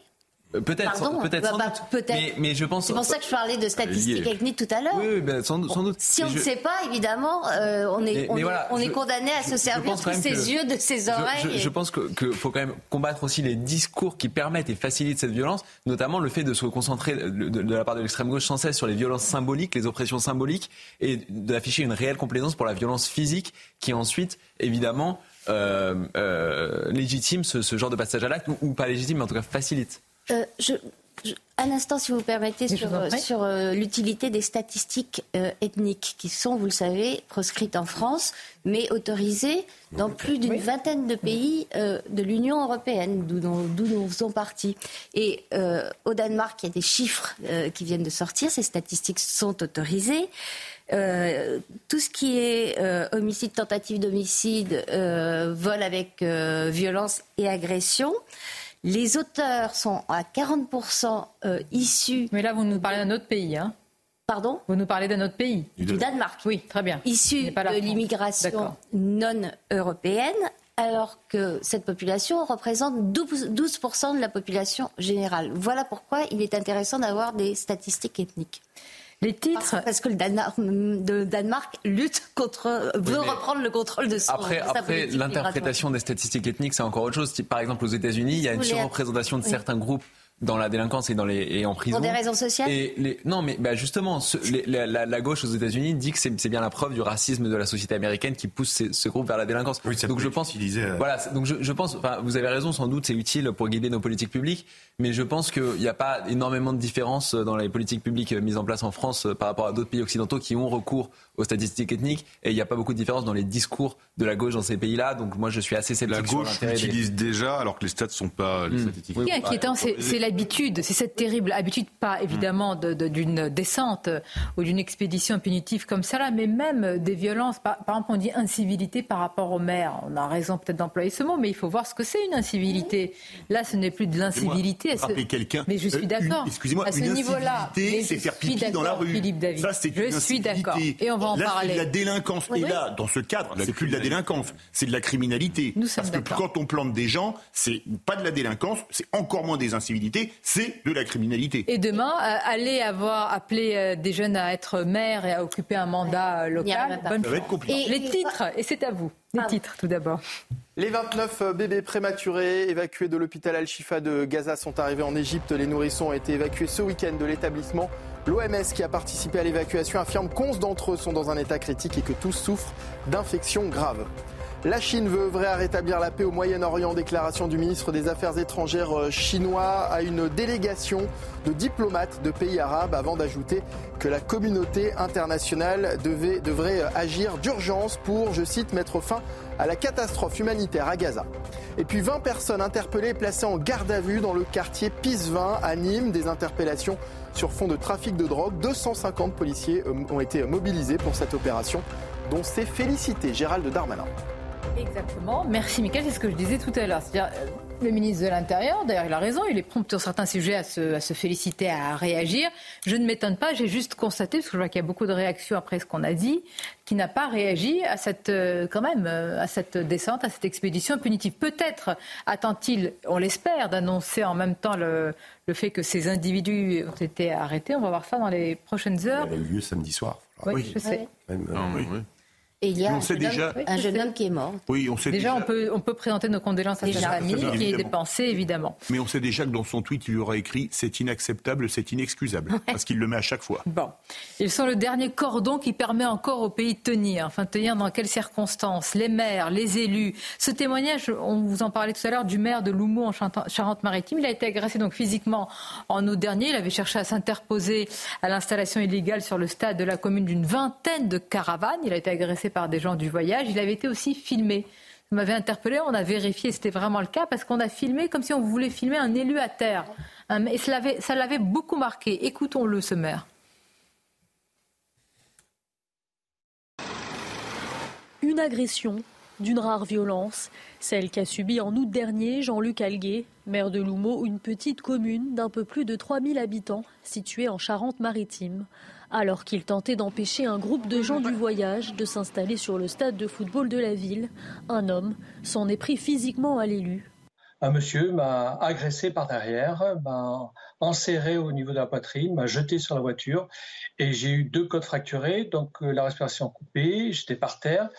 Euh, Peut-être, sans- peut-être, bah, bah, peut-être. Mais, mais je pense. C'est pour ça que je parlais de statistiques Lié. ethniques tout à l'heure. Oui, oui, ben, sans, sans doute. Si on ne je- sait pas, évidemment, euh, on est, Mais- on mais voilà, on est condamné à je- se servir de ses que- yeux, de ses oreilles. Je, et- pense qu'il faut quand même combattre aussi les discours qui permettent et facilitent cette violence, notamment le fait de se concentrer de, de- de la part de l'extrême gauche sans cesse sur les violences symboliques, les oppressions symboliques, et d'afficher une réelle complaisance pour la violence physique qui ensuite, évidemment, euh, euh, légitime ce, ce genre de passage à l'acte, ou, ou pas légitime, mais en tout cas facilite. Euh, je- je- un instant, si vous permettez, Mais sur, sur, euh, l'utilité des statistiques euh, ethniques qui sont, vous le savez, proscrites en France, mais autorisées dans plus d'une vingtaine de pays euh, de l'Union européenne, d'où nous, faisons partie. Et euh, au Danemark, il y a des chiffres euh, qui viennent de sortir, ces statistiques sont autorisées. Euh, tout ce qui est euh, homicide, tentative d'homicide, euh, vol avec euh, violence et agression, les auteurs sont à 40% euh, issus. Mais là, vous nous parlez d'un autre pays, hein Pardon? Vous nous parlez d'un autre pays. Du Danemark. Oui, très bien. Issus de l'immigration non européenne, alors que cette population représente 12%, 12% de la population générale. Voilà pourquoi il est intéressant d'avoir des statistiques ethniques. Les titres. Parce, parce que le Danemark, le Danemark lutte contre, veut reprendre le contrôle de son. Après, après l'interprétation des statistiques ethniques, c'est encore autre chose. Par exemple, aux États-Unis, il y a une surreprésentation de Oui. certains groupes dans la délinquance et, dans les, et en prison. Pour des raisons sociales Et les, non, mais bah justement, ce- les- la, la- la gauche aux États-Unis dit que c'est bien la preuve du racisme de la société américaine qui pousse ces- ce groupe vers la délinquance. donc je pense, euh, voilà, donc je, je pense, enfin, vous avez raison, sans doute c'est utile pour guider nos politiques publiques, mais je pense qu'il n'y a pas énormément de différence dans les politiques publiques mises en place en France euh, par rapport à d'autres pays occidentaux qui ont recours aux statistiques ethniques, et il n'y a pas beaucoup de différence dans les discours de la gauche dans ces pays-là. Donc moi, je suis assez sceptique La sur gauche des- l'utilise déjà alors que les stats ne sont pas les statistiques. Ce qui est inquiétant, c'est c'est l'habitude, c'est cette terrible habitude, pas évidemment de- de- d'une descente ou d'une expédition punitive comme ça, là, mais même des violences. Par, par exemple, on dit incivilité par rapport aux maires. On a raison peut-être d'employer ce mot, mais il faut voir ce que c'est une incivilité. Là, ce n'est plus de l'incivilité. C'est- quelqu'un. Mais je suis euh, d'accord. Excusez-moi, À ce niveau-là, c'est faire pipi dans la rue. Philippe David. Ça, c'est je suis d'accord. Et on va en là, parler. c'est de la délinquance. Oui. Et là, dans ce cadre, c'est plus de la délinquance, c'est de la criminalité. Nous Parce que quand on plante des gens, c'est pas de la délinquance, c'est encore moins des incivilités, c'est de la criminalité. Et demain, euh, aller avoir appelé euh, des jeunes à être maire et à occuper un mandat euh, local, bonne Ça va être compliqué. Et- Les titres, et c'est à vous. Les titres, tout d'abord. Les 29 bébés prématurés évacués de l'hôpital Al-Shifa de Gaza sont arrivés en Égypte. Les nourrissons ont été évacués ce week-end de l'établissement. L'OMS qui a participé à l'évacuation affirme qu'onze d'entre eux sont dans un état critique et que tous souffrent d'infections graves. La Chine veut œuvrer à rétablir la paix au Moyen-Orient. Déclaration du ministre des Affaires étrangères euh, chinois à une délégation de diplomates de pays arabes avant d'ajouter que la communauté internationale devait, devrait agir d'urgence pour, je cite, mettre fin à la catastrophe humanitaire à Gaza. Et puis 20 personnes interpellées et placées en garde à vue dans le quartier Pisevin à Nîmes. Des interpellations sur fond de trafic de drogue. 250 policiers euh, ont été mobilisés pour cette opération dont s'est félicité Gérald Darmanin. Exactement. Merci, Michael. C'est ce que je disais tout à l'heure. C'est-à-dire, euh, Le ministre de l'Intérieur, d'ailleurs, il a raison, il est prompt sur certains sujets à se, à se féliciter, à réagir. Je ne m'étonne pas, j'ai juste constaté, parce que je vois qu'il y a beaucoup de réactions après ce qu'on a dit, qui n'a pas réagi à cette, euh, quand même, euh, à cette descente, à cette expédition punitive. Peut-être attend-il, on l'espère, d'annoncer en même temps le, le fait que ces individus ont été arrêtés. On va voir ça dans les prochaines heures. Ça a eu lieu samedi soir. Oui, je sais. Même, euh, Non, mais oui. Et il y a un sait jeune, homme, déjà- un jeune homme qui est mort. Oui, on sait Déjà, déjà. on peut, on peut présenter nos condoléances à sa famille, Bien qui est évidemment. dépensée, évidemment. Mais on sait déjà que dans son tweet, il aurait écrit c'est inacceptable, c'est inexcusable. Parce qu'il le met à chaque fois. Bon, ils sont le dernier cordon qui permet encore au pays de tenir. Enfin, de tenir dans quelles circonstances? Les maires, les élus. Ce témoignage, on vous en parlait tout à l'heure, du maire de Loumou en Charente-Maritime. Il a été agressé donc physiquement en août dernier. Il avait cherché à s'interposer à l'installation illégale sur le stade de la commune d'une vingtaine de caravanes. Il a été agressé par des gens du voyage. Il avait été aussi filmé. Ça m'avait interpellé, on a vérifié, c'était vraiment le cas, parce qu'on a filmé comme si on voulait filmer un élu à terre. Et ça l'avait beaucoup marqué. Écoutons-le, ce maire. Une agression d'une rare violence, celle qu'a subie en août dernier Jean-Luc Alguet, maire de Loumeau, une petite commune d'un peu plus de 3000 habitants située en Charente-Maritime. Alors qu'il tentait d'empêcher un groupe de gens du voyage de s'installer sur le stade de football de la ville, un homme s'en est pris physiquement à l'élu. Un monsieur m'a agressé par derrière, m'a enserré au niveau de la poitrine, m'a jeté sur la voiture et j'ai eu deux côtes fracturées, donc euh, la respiration coupée, j'étais par terre.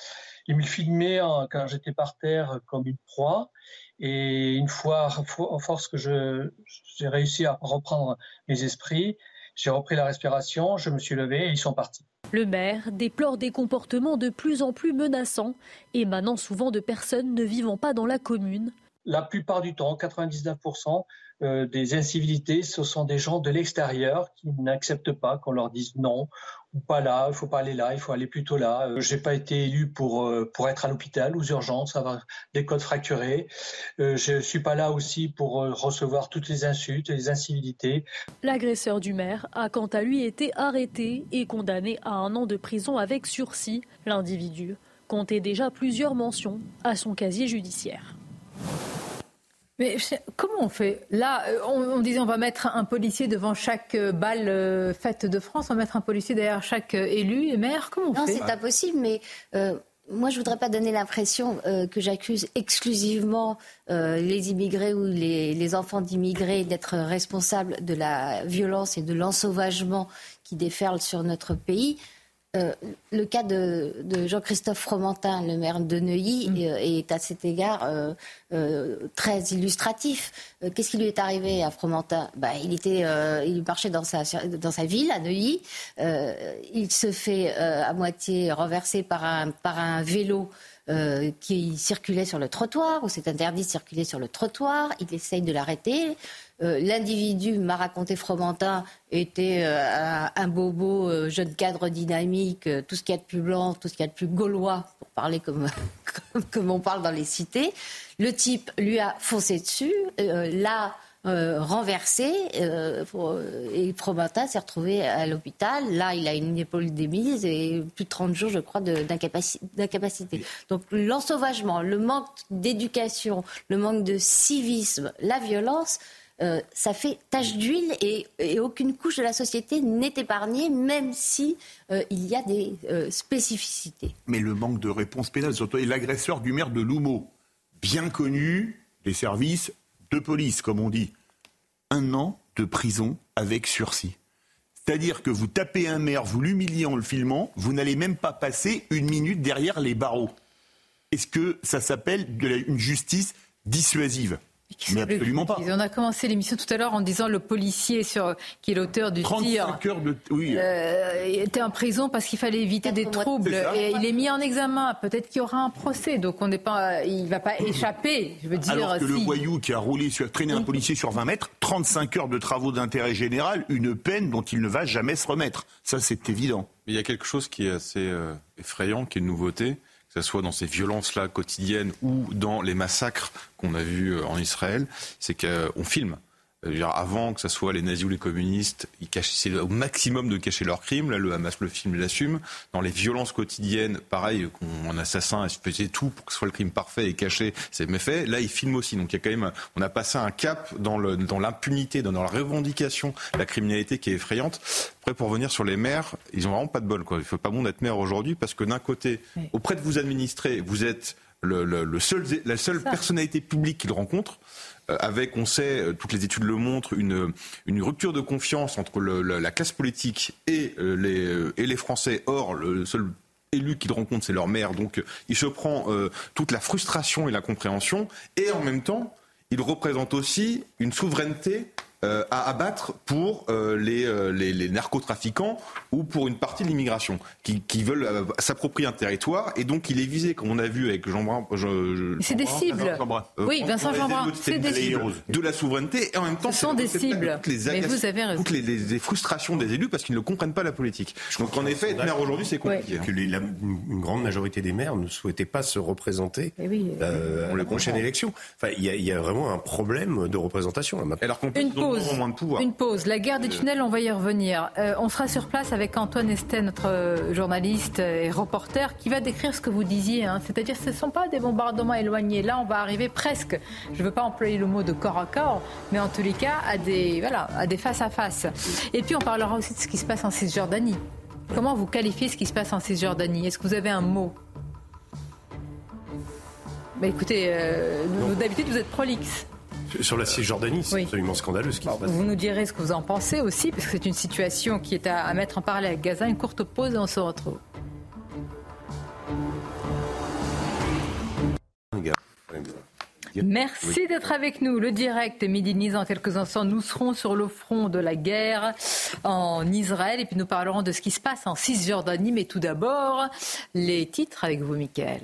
Il me filmait en- quand j'étais par terre comme une proie et une fois, à force que j'ai réussi à reprendre mes esprits, j'ai repris la respiration, je me suis levé et ils sont partis. Le maire déplore des comportements de plus en plus menaçants, émanant souvent de personnes ne vivant pas dans la commune. La plupart du temps, 99% euh, des incivilités, ce sont des gens de l'extérieur qui n'acceptent pas qu'on leur dise non pas là, il faut pas aller là, il faut aller plutôt là. Euh, J'ai pas été élu pour euh, être à l'hôpital aux urgences, avoir des côtes fracturées. Euh, je suis pas là aussi pour euh, recevoir toutes les insultes, les incivilités. L'agresseur du maire a quant à lui été arrêté et condamné à un an de prison avec sursis. L'individu comptait déjà plusieurs mentions à son casier judiciaire. Mais comment on fait Là, euh, on, on disait on va mettre un policier devant chaque euh, balle euh, faite de France, on va mettre un policier derrière chaque élu et maire. Comment on Non, fait c'est impossible, mais euh, moi, je voudrais pas donner l'impression euh, que j'accuse exclusivement euh, les immigrés ou les, les enfants d'immigrés d'être responsables de la violence et de l'ensauvagement qui déferle sur notre pays. Euh, le cas de, de Jean-Christophe Fromentin, le maire de Neuilly, euh, est à cet égard euh, euh, très illustratif. Qu'est-ce qui lui est arrivé à Fromentin? Bah, il, était, il marchait dans sa, dans sa ville, à Neuilly. Il se fait à moitié renverser par un, par un vélo qui circulait sur le trottoir, où c'est interdit de circuler sur le trottoir. Il essaye de l'arrêter. Euh, L'individu, m'a raconté Fromentin, était euh, un, bobo, euh, jeune cadre dynamique, tout ce qu'il y a de plus blanc, tout ce qu'il y a de plus gaulois, pour parler comme, <laughs> comme, on parle dans les cités. Le type lui a foncé dessus, l'a renversé, et Fromentin s'est retrouvé à l'hôpital. Là, il a une épaule démise et plus de 30 jours, je crois, d'incapacité. Donc l'ensauvagement, le manque d'éducation, le manque de civisme, la violence, euh, ça fait tache d'huile et, aucune couche de la société n'est épargnée, même si euh, il y a des euh, spécificités. Mais le manque de réponse pénale, surtout l'agresseur du maire de Loumeau, bien connu des services de police, comme on dit, un an de prison avec sursis. C'est-à-dire que vous tapez un maire, vous l'humiliez en le filmant, vous n'allez même pas passer une minute derrière les barreaux. Est-ce que ça s'appelle une justice dissuasive? Mais absolument pas. On a commencé l'émission tout à l'heure en disant le policier sur, qui est l'auteur du 35 tir. heures de... Oui. euh, était en prison parce qu'il fallait éviter des troubles et il est mis en examen. Peut-être qu'il y aura un procès, donc on n'est pas, il va pas échapper. Je veux dire, Alors que le voyou qui a roulé sur, traîné un policier sur 20 mètres, 35 heures de travaux d'intérêt général, une peine dont il ne va jamais se remettre. Ça, c'est évident. Mais il y a quelque chose qui est assez euh, effrayant, qui est une nouveauté, que ce soit dans ces violences-là quotidiennes ou dans les massacres qu'on a vus euh, en Israël, c'est qu'on filme. Avant que ce soit les nazis ou les communistes, ils cachaient au maximum de cacher leurs crimes. Là, le Hamas le film l'assume. Dans les violences quotidiennes, pareil, un assassin faisait tout pour que ce soit le crime parfait et caché ses méfaits. Là, il filme aussi. Donc il y a quand même, on a passé un cap dans le dans l'impunité, dans la revendication, la criminalité qui est effrayante. Après, pour revenir sur les maires, ils ont vraiment pas de bol. Quoi. Il faut pas bon d'être maire aujourd'hui parce que d'un côté, auprès de vous administrer, vous êtes le, le, seul, la seule personnalité publique qu'ils rencontrent. Euh, avec, on sait, euh, toutes les études le montrent, une, rupture de confiance entre la classe politique et, euh, les, et les Français. Or, le seul élu qu'il rencontre, c'est leur maire. Donc, il se prend toute la frustration et la compréhension. Et en même temps, il représente aussi une souveraineté euh, à abattre pour euh, euh, les, les, narcotrafiquants ou pour une partie de l'immigration qui, qui, veulent s'approprier un territoire et donc il est visé comme on a vu avec Jean Brun. C'est des cibles. oui, Vincent Jean C'est des cibles de la souveraineté et en même temps ce sont des cibles. Toutes les, Mais vous avez toutes les, frustrations des élus parce qu'ils ne comprennent pas la politique. donc en effet, être maire aujourd'hui c'est compliqué. Que une grande majorité des maires ne souhaitaient pas se représenter eh oui, euh, la prochaine élection. Enfin, il y, y, a vraiment un problème de représentation. Alors qu'on une pause. La guerre des euh. tunnels, on va y revenir. Euh, on sera sur place avec Antoine Estet, notre euh, journaliste et reporter, qui va décrire ce que vous disiez. Hein. C'est-à-dire que ce ne sont pas des bombardements éloignés. Là, on va arriver presque, je ne veux pas employer le mot de corps à corps, mais en tous les cas, à des, voilà, à des face à face. Et puis, on parlera aussi de ce qui se passe en Cisjordanie. Comment vous qualifiez ce qui se passe en Cisjordanie? Est-ce que vous avez un mot? Bah, Écoutez, d'habitude, vous êtes prolixe. Sur la Cisjordanie, c'est absolument scandaleux ce qui se passe. Vous nous direz ce que vous en pensez aussi, parce que c'est une situation qui est à, mettre en parallèle avec Gaza. Une courte pause et on se retrouve. Merci d'être avec nous. Le direct Midi Nice en quelques instants. Nous serons sur le front de la guerre en Israël et puis nous parlerons de ce qui se passe en Cisjordanie. Mais tout d'abord, les titres avec vous, Mickaël.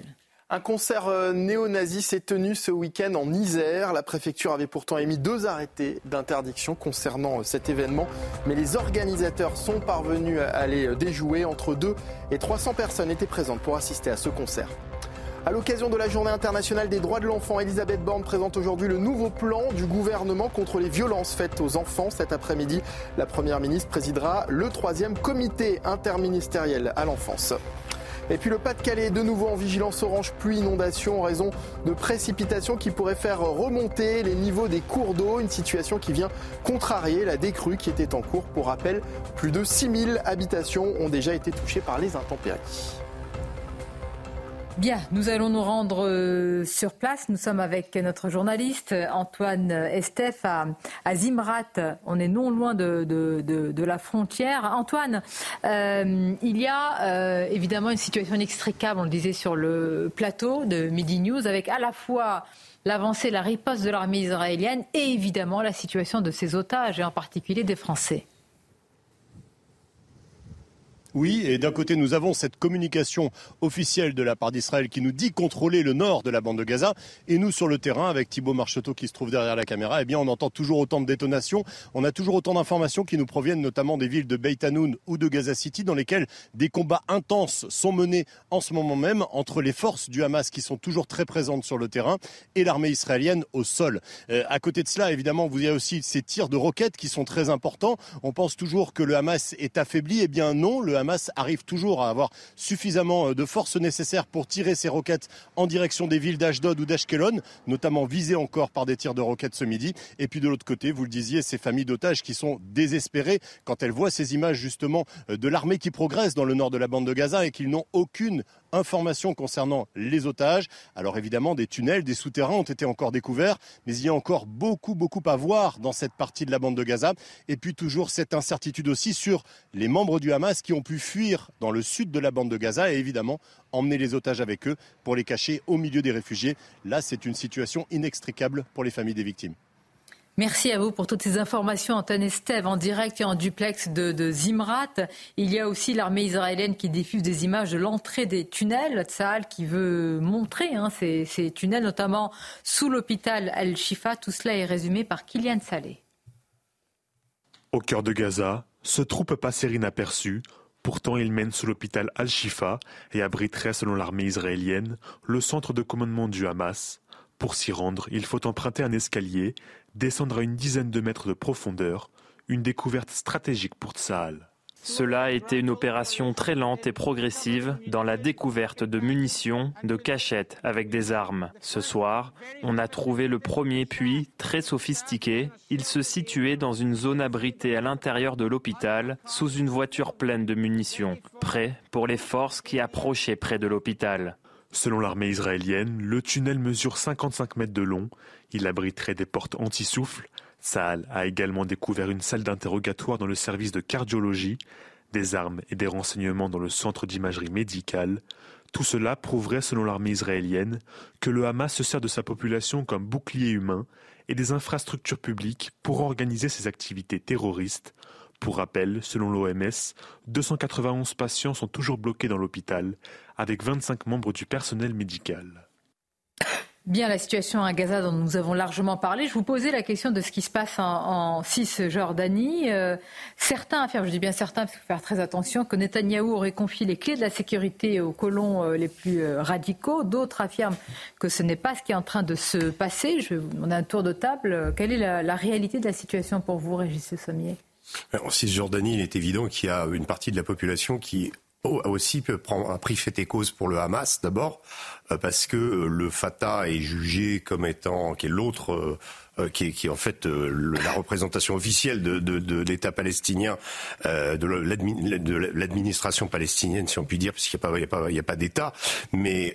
Un concert euh, néo-nazi s'est tenu ce week-end en Isère. La préfecture avait pourtant émis deux arrêtés d'interdiction concernant euh, cet événement, mais les organisateurs sont parvenus à les euh, déjouer. Entre 2 et 300 personnes étaient présentes pour assister à ce concert. À l'occasion de la Journée internationale des droits de l'enfant, Elisabeth Borne présente aujourd'hui le nouveau plan du gouvernement contre les violences faites aux enfants. Cet après-midi, la Première ministre présidera le troisième comité interministériel à l'enfance. Et puis le Pas-de-Calais, de nouveau en vigilance orange pluie inondation en raison de précipitations qui pourraient faire remonter les niveaux des cours d'eau. Une situation qui vient contrarier la décrue qui était en cours. Pour rappel, plus de 6000 habitations ont déjà été touchées par les intempéries. Bien, nous allons nous rendre euh, sur place. Nous sommes avec notre journaliste Antoine Estef à, Zimrat. On est non loin de, la frontière. Antoine, euh, il y a euh, évidemment une situation inextricable, on le disait sur le plateau de Midi News, avec à la fois l'avancée, la riposte de l'armée israélienne et évidemment la situation de ses otages et en particulier des Français. Oui, et d'un côté, nous avons cette communication officielle de la part d'Israël qui nous dit contrôler le nord de la bande de Gaza. Et nous, sur le terrain, avec Thibault Marcheteau qui se trouve derrière la caméra, eh bien, on entend toujours autant de détonations. On a toujours autant d'informations qui nous proviennent notamment des villes de Beit Hanoun ou de Gaza City, dans lesquelles des combats intenses sont menés en ce moment même entre les forces du Hamas qui sont toujours très présentes sur le terrain et l'armée israélienne au sol. Euh, à côté de cela, évidemment, vous avez aussi ces tirs de roquettes qui sont très importants. On pense toujours que le Hamas est affaibli. Eh bien, non, le Hamas Hamas arrive toujours à avoir suffisamment euh, de forces nécessaires pour tirer ses roquettes en direction des villes d'Ashdod ou d'Ashkelon, notamment visées encore par des tirs de roquettes ce midi. Et puis de l'autre côté, vous le disiez, ces familles d'otages qui sont désespérées quand elles voient ces images justement euh, de l'armée qui progresse dans le nord de la bande de Gaza et qu'ils n'ont aucune information concernant les otages. Alors évidemment, des tunnels, des souterrains ont été encore découverts, mais il y a encore beaucoup, beaucoup à voir dans cette partie de la bande de Gaza. Et puis toujours cette incertitude aussi sur les membres du Hamas qui ont pu fuir dans le sud de la bande de Gaza et évidemment emmener les otages avec eux pour les cacher au milieu des réfugiés. Là, c'est une situation inextricable pour les familles des victimes. Merci à vous pour toutes ces informations, Antoine Estève, en direct et en duplex de, Zimrat. Il y a aussi l'armée israélienne qui diffuse des images de l'entrée des tunnels. Tsahal qui veut montrer hein, ces, tunnels, notamment sous l'hôpital Al-Shifa. Tout cela est résumé par Kylian Saleh. Au cœur de Gaza, ce trou peut passer inaperçu. Pourtant, il mène sous l'hôpital Al-Shifa et abriterait, selon l'armée israélienne, le centre de commandement du Hamas. Pour s'y rendre, il faut emprunter un escalier, descendre à une dizaine de mètres de profondeur, une découverte stratégique pour Tsahal. Cela a été une opération très lente et progressive dans la découverte de munitions, de cachettes avec des armes. Ce soir, on a trouvé le premier puits très sophistiqué. Il se situait dans une zone abritée à l'intérieur de l'hôpital, sous une voiture pleine de munitions, prêt pour les forces qui approchaient près de l'hôpital. Selon l'armée israélienne, le tunnel mesure 55 mètres de long. Il abriterait des portes anti-souffle, Saal a également découvert une salle d'interrogatoire dans le service de cardiologie, des armes et des renseignements dans le centre d'imagerie médicale. Tout cela prouverait, selon l'armée israélienne, que le Hamas se sert de sa population comme bouclier humain et des infrastructures publiques pour organiser ses activités terroristes. Pour rappel, selon l'OMS, 291 patients sont toujours bloqués dans l'hôpital, avec 25 membres du personnel médical. Bien, la situation à Gaza dont nous avons largement parlé. Je vous posais la question de ce qui se passe en, Cisjordanie. Euh, certains affirment, je dis bien certains, parce qu'il faut faire très attention, que Netanyahou aurait confié les clés de la sécurité aux colons euh, les plus euh, radicaux. D'autres affirment que ce n'est pas ce qui est en train de se passer. Vous demander un tour de table. Quelle est la, réalité de la situation pour vous, Régis Sommier? En Cisjordanie, il est évident qu'il y a une partie de la population qui a aussi pris fait et cause pour le Hamas d'abord, euh, parce que euh, le Fatah est jugé comme étant, qui est l'autre euh, qui est, qui, en fait la représentation officielle de, l'État palestinien, de l'administration palestinienne, si on peut dire, puisqu'il n'y a pas, pas, pas d'État, mais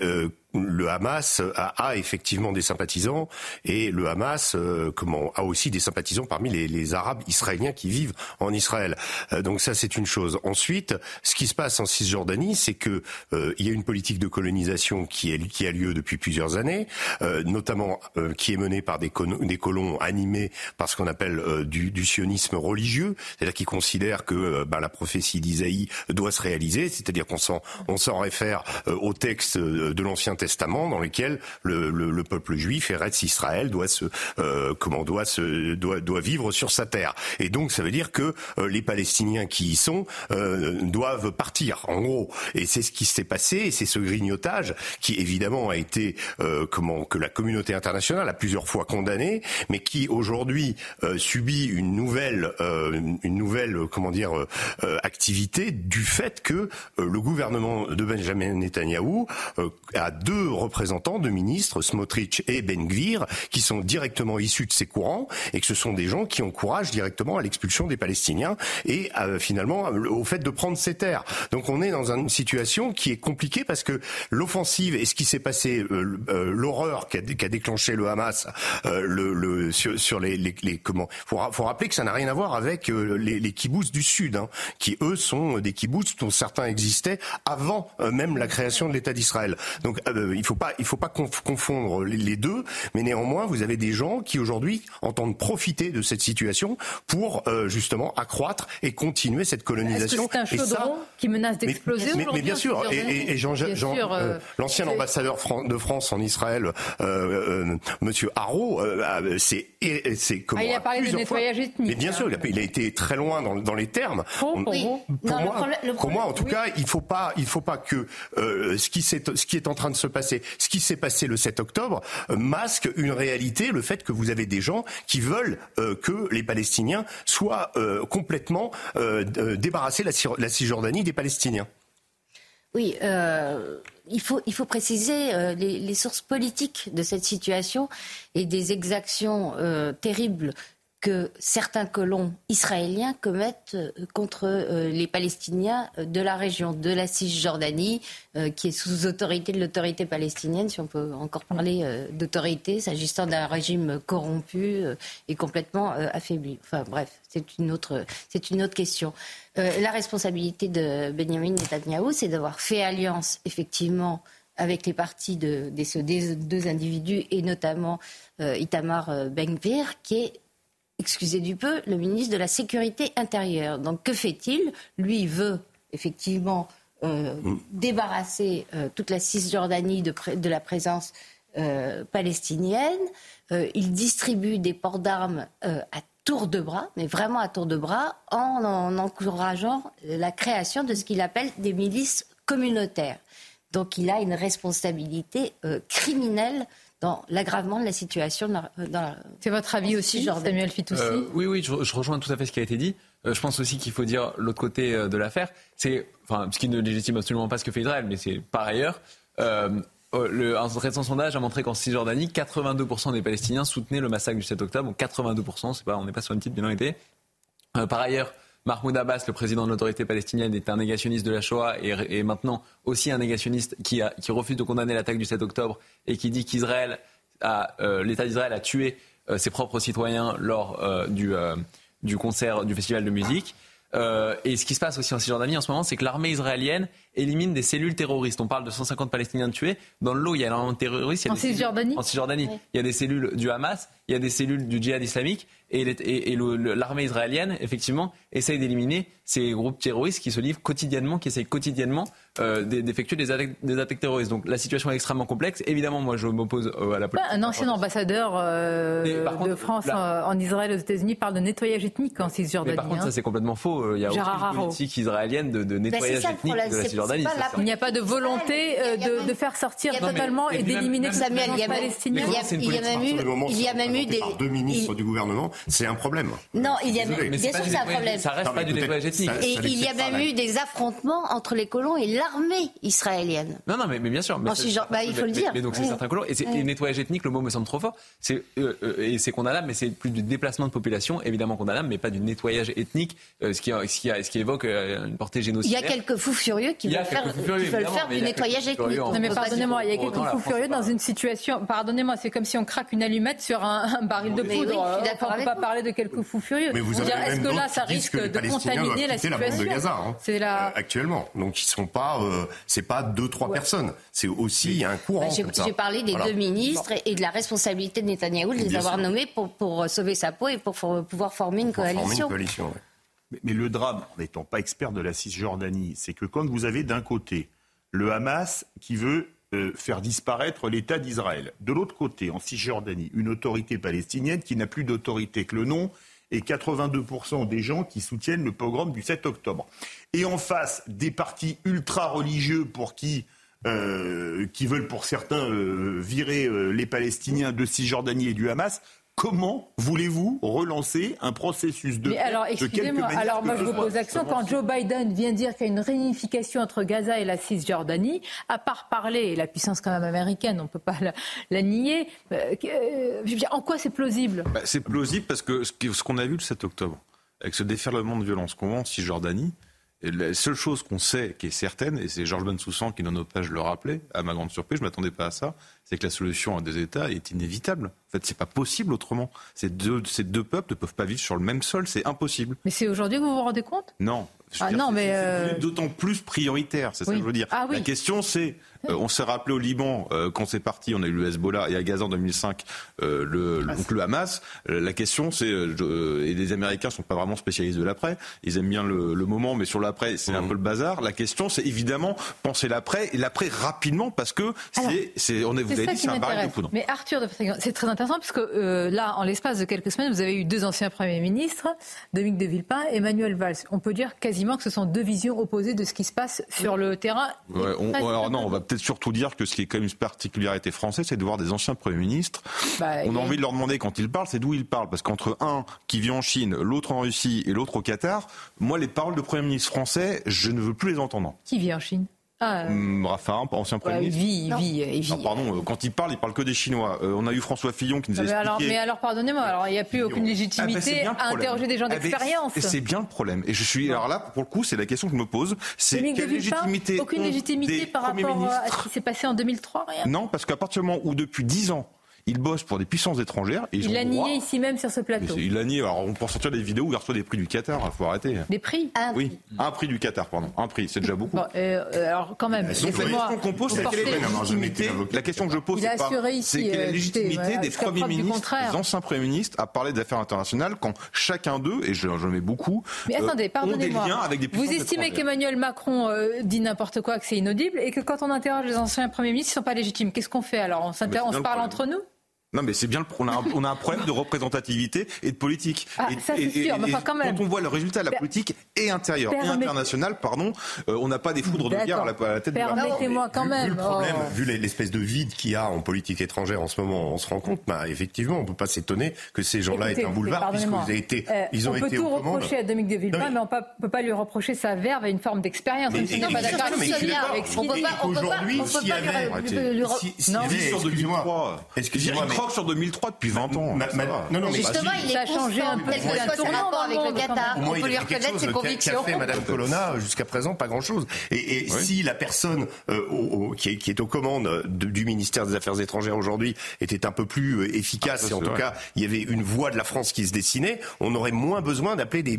le Hamas a, effectivement des sympathisants et le Hamas euh, comment, a aussi des sympathisants parmi les, les, Arabes israéliens qui vivent en Israël. Euh, donc ça c'est une chose. Ensuite, ce qui se passe en Cisjordanie, c'est que euh, il y a une politique de colonisation qui, qui a lieu depuis plusieurs années, notamment qui est menée par des, des colons animés par ce qu'on appelle du, du, sionisme religieux, c'est-à-dire qui considèrent que ben, la prophétie d'Isaïe doit se réaliser, c'est-à-dire qu'on s'en on s'en réfère au texte de l'Ancien Testament dans lequel le, le, le peuple juif, Eretz Israël, doit se euh, comment doit se doit doit vivre sur sa terre. Et donc ça veut dire que euh, les Palestiniens qui y sont euh, doivent partir en gros. Et c'est ce qui s'est passé. Et c'est ce grignotage qui évidemment a été euh, comment que la communauté internationale a plusieurs fois condamné, mais qui aujourd'hui euh, subit une nouvelle une nouvelle comment dire activité du fait que le gouvernement de Benjamin Netanyahou a deux deux représentants, deux ministres, Smotrich et Ben Gvir, qui sont directement issus de ces courants et que ce sont des gens qui encouragent directement à l'expulsion des Palestiniens et euh, finalement au fait de prendre ces terres. Donc on est dans une situation qui est compliquée parce que l'offensive et ce qui s'est passé, euh, euh, l'horreur qu'a a déclenché le Hamas, le, le, sur, les, les, comment, faut, faut rappeler que ça n'a rien à voir avec les, les kibbutz du sud, hein, qui eux sont des kibbutz dont certains existaient avant même la création de l'État d'Israël. Donc euh, il faut pas, il faut pas confondre les deux, mais néanmoins, vous avez des gens qui aujourd'hui entendent profiter de cette situation pour euh, justement accroître et continuer cette colonisation. C'est un chaudron qui menace d'exploser mais, mais, bien sûr, et, et Jean, Jean, euh, l'ancien ambassadeur de France en Israël, Monsieur Haro, c'est c'est comment ah, Il a parlé de nettoyage ethnique. Mais bien sûr, il a, il a, été très loin dans, dans les termes. pour, pour, moi, pour moi, en tout cas, il faut pas, il faut pas que ce qui ce qui est en train de se Ce qui s'est passé le 7 octobre euh, masque une réalité, le fait que vous avez des gens qui veulent euh, que les Palestiniens soient euh, complètement débarrassés la, la Cisjordanie des Palestiniens. Oui, il, faut, préciser les, sources politiques de cette situation et des exactions terribles que certains colons israéliens commettent euh, contre euh, les Palestiniens de la région de la Cisjordanie, euh, qui est sous autorité de l'autorité palestinienne, si on peut encore parler d'autorité, s'agissant d'un régime corrompu et complètement affaibli. Enfin bref, c'est une autre, c'est une autre question. la responsabilité de Benjamin Netanyahu, c'est d'avoir fait alliance effectivement avec les partis de, des, deux individus et notamment Itamar Ben-Gvir, qui est excusez du peu, le ministre de la Sécurité intérieure. Donc que fait-il? Lui veut effectivement euh, mm. débarrasser euh, toute la Cisjordanie de, de la présence euh, palestinienne. il distribue des ports d'armes à tour de bras, mais vraiment à tour de bras, en, en encourageant la création de ce qu'il appelle des milices communautaires. Donc il a une responsabilité criminelle dans l'aggravement de la situation. Dans la, C'est votre avis aussi, Samuel Fitoussi euh, Oui, oui, je, je, rejoins tout à fait ce qui a été dit. Euh, je pense aussi qu'il faut dire l'autre côté euh, de l'affaire. C'est, enfin, ce qui ne légitime absolument pas ce que fait Israël, mais c'est par ailleurs. Euh, le, un récent sondage a montré qu'en Cisjordanie, 82% des Palestiniens soutenaient le massacre du 7 octobre. Donc 82%, c'est pas, on n'est pas sur une petite minorité. Euh, par ailleurs, Mahmoud Abbas, le président de l'autorité palestinienne, est un négationniste de la Shoah et, et maintenant aussi un négationniste qui, refuse de condamner l'attaque du 7 octobre et qui dit qu'Israël, euh, l'État d'Israël a tué euh, ses propres citoyens lors euh, du, du concert du festival de musique. et ce qui se passe aussi en Cisjordanie en ce moment, c'est que l'armée israélienne élimine des cellules terroristes. On parle de 150 Palestiniens tués. Dans le lot, il y a énormément de terroristes. en Cisjordanie En Cisjordanie. Il y a des cellules du Hamas, il y a des cellules du djihad islamique. Et, et, et l'armée israélienne, effectivement, essaye d'éliminer ces groupes terroristes qui se livrent quotidiennement, qui essayent quotidiennement euh, d'effectuer des, attaques, des attaques terroristes. Donc la situation est extrêmement complexe. Évidemment, moi, je m'oppose euh, à la politique. Bah, un ancien ambassadeur euh, contre, de France là, en Israël aux États-Unis parle de nettoyage ethnique en Cisjordanie. Mais par contre, hein. ça, c'est complètement faux. Il y a aucune politique israélienne de, de nettoyage bah, ethnique de la Cisjordanie. Il n'y a pas de volonté de, de, faire sortir totalement et d'éliminer les Palestiniens. Il y a même eu, il y a même eu des deux ministres du gouvernement. C'est un problème. Non, il y a bien sûr c'est un problème. Ça reste pas du nettoyage ethnique. Et il y a même eu des affrontements entre les colons et l'armée israélienne. Non, non, mais, bien sûr. Bah, il faut le dire. Mais donc c'est certains colons. Et, et nettoyage ethnique, le mot me semble trop fort. C'est euh, et c'est condamnable, mais c'est plus du déplacement de population, évidemment condamnable, mais pas du nettoyage ethnique, euh, ce qui ce qui, évoque euh, une portée génocidaire. Il y a quelques fous furieux qui veulent faire, qui veulent faire du nettoyage ethnique. Non, mais pardonnez-moi, il y a quelques fous furieux dans une situation. Pardonnez-moi, c'est comme si on craque une allumette sur un, baril de poudre. on ne peut pas parler de quelques fous furieux. Mais vous avez Est-ce que là, ça risque de contaminer la situation hein, euh, actuellement. Donc ils sont pas, euh, c'est pas deux trois personnes. C'est aussi un courant. Bah, J'ai parlé des deux ministres et de la responsabilité de Netanyahou de les avoir nommés pour, sauver sa peau et pour pouvoir former une pour coalition. Mais, le drame, n'étant pas expert de la Cisjordanie, c'est que quand vous avez d'un côté le Hamas qui veut euh, faire disparaître l'État d'Israël. De l'autre côté, en Cisjordanie, une autorité palestinienne qui n'a plus d'autorité que le nom et 82% des gens qui soutiennent le pogrom du 7 octobre. Et en face, des partis ultra-religieux euh, qui veulent pour certains euh, virer les Palestiniens de Cisjordanie et du Hamas, Comment voulez-vous relancer un processus de Mais alors, excusez-moi. Alors, moi, je vous pose l'action. Quand Joe Biden vient dire qu'il y a une réunification entre Gaza et la Cisjordanie, à part parler, la puissance quand même américaine, on ne peut pas la, la nier, euh, euh, en quoi c'est plausible? Bah, C'est plausible parce que ce qu'on a vu le 7 octobre, avec ce déferlement de violence qu'on voit en Cisjordanie, et la seule chose qu'on sait, qui est certaine, et c'est Georges Bensoussan qui dans nos pages le rappelait, à ma grande surprise, je ne m'attendais pas à ça, c'est que la solution à deux États est inévitable. En fait, c'est pas possible autrement. Ces deux, ces deux peuples ne peuvent pas vivre sur le même sol, c'est impossible. Mais c'est aujourd'hui que vous vous rendez compte? Non. Ah dire, non, mais euh... d'autant plus prioritaire, c'est oui. ça que je veux dire. Ah, oui. La question, c'est, euh, on s'est rappelé au Liban euh, quand c'est parti, on a eu le Hezbollah et à Gaza en 2005 euh, le, donc le Hamas. la question, c'est et les Américains sont pas vraiment spécialistes de l'après. Ils aiment bien le, le moment, mais sur l'après, c'est mmh. un peu le bazar. La question, c'est évidemment penser l'après et l'après rapidement parce que c'est, on est, vous avez dit, c'est un baril de poudre. Mais Arthur, c'est très intéressant parce que là, en l'espace de quelques semaines, vous avez eu deux anciens premiers ministres, Dominique de Villepin et Emmanuel Valls. On peut dire quasiment que ce sont deux visions opposées de ce qui se passe sur le terrain. Ouais, on, alors non, on va peut-être surtout dire que ce qui est quand même une particularité française, c'est de voir des anciens premiers ministres. Bah, on a envie de leur demander quand ils parlent, c'est d'où ils parlent. Parce qu'entre un qui vit en Chine, l'autre en Russie et l'autre au Qatar, moi, les paroles de premiers ministres français, je ne veux plus les entendre. Qui vit en Chine? Ah, euh... Raffarin, ancien Premier ouais, ministre. Vit, il vit. Non, pardon, quand il parle, il parle que des Chinois. Euh, on a eu François Fillon qui nous a mais expliqué... Alors, mais alors, pardonnez-moi, alors il n'y a plus aucune légitimité ah, ben, à interroger des gens d'expérience. Et c'est bien le problème. Et je suis... Alors là, pour le coup, c'est la question que je me pose. C'est quelle légitimité Aucune légitimité par rapport à ce qui s'est passé en 2003, rien Non, parce qu'à partir du moment où, depuis 10 ans, il bosse pour des puissances étrangères. Et il l'a nié ici même sur ce plateau. Il l'a nié. Alors on peut sortir des vidéos où il reçoit des prix du Qatar. Il faut arrêter. Des prix ah, Oui, un prix du Qatar, pardon. Un prix, c'est déjà beaucoup. Bon, euh, alors quand même. Donc, la question qu'on pose, c'est quelle est la légitimité La question que je pose, c'est quelle est la légitimité des premiers ministres, des anciens premiers ministres, à parler d'affaires internationales quand chacun d'eux, et je, je mets beaucoup, Mais attendez, euh, ont des liens avec des Vous estimez qu'Emmanuel Macron euh, dit n'importe quoi, que c'est inaudible, et que quand on interroge les anciens premiers ministres, ils ne sont pas légitimes. Qu'est-ce qu'on fait alors? On, on se parle entre nous? Non, mais c'est bien, on a, un, on a un problème de représentativité et de politique. Ah, et, ça, c'est sûr, et- mais enfin, quand même. on voit le résultat de la politique et intérieure et internationale, pardon, euh, on n'a pas des foudres de guerre à la, à la tête de la Permettez-moi quand même. Vu le problème, oh. vu l'espèce de vide qu'il y a en politique étrangère en ce moment, on se rend compte, bah, effectivement, on ne peut pas s'étonner que ces gens-là Écoutez, aient un boulevard, puisqu'ils été, Euh, ils ont on peut été tout aux commandes. reprocher à Dominique de Villepin, mais- mais on ne peut pas lui reprocher sa verve et une forme d'expérience. Mais- Même si et- on On qu'il peut pas- on peut on peut lui- sur excusez-moi. 2003. Excusez-moi, Il mais- croque sur 2003 depuis 20 ans. Ma- ça ma- va. non, non, mais Justement, bah, il est a changé un peu, Quel que soit rapports dans avec le Qatar, on il peut a lui reconnaître ses convictions. Qu'a fait Madame Colonna jusqu'à présent, pas grand-chose. Et, et si la personne euh, au- au- qui, est, qui est aux commandes de- du ministère des Affaires étrangères aujourd'hui était un peu plus euh, efficace, Ah, ça, et en tout vrai. cas, il y avait une voix de la France qui se dessinait, on aurait moins besoin d'appeler des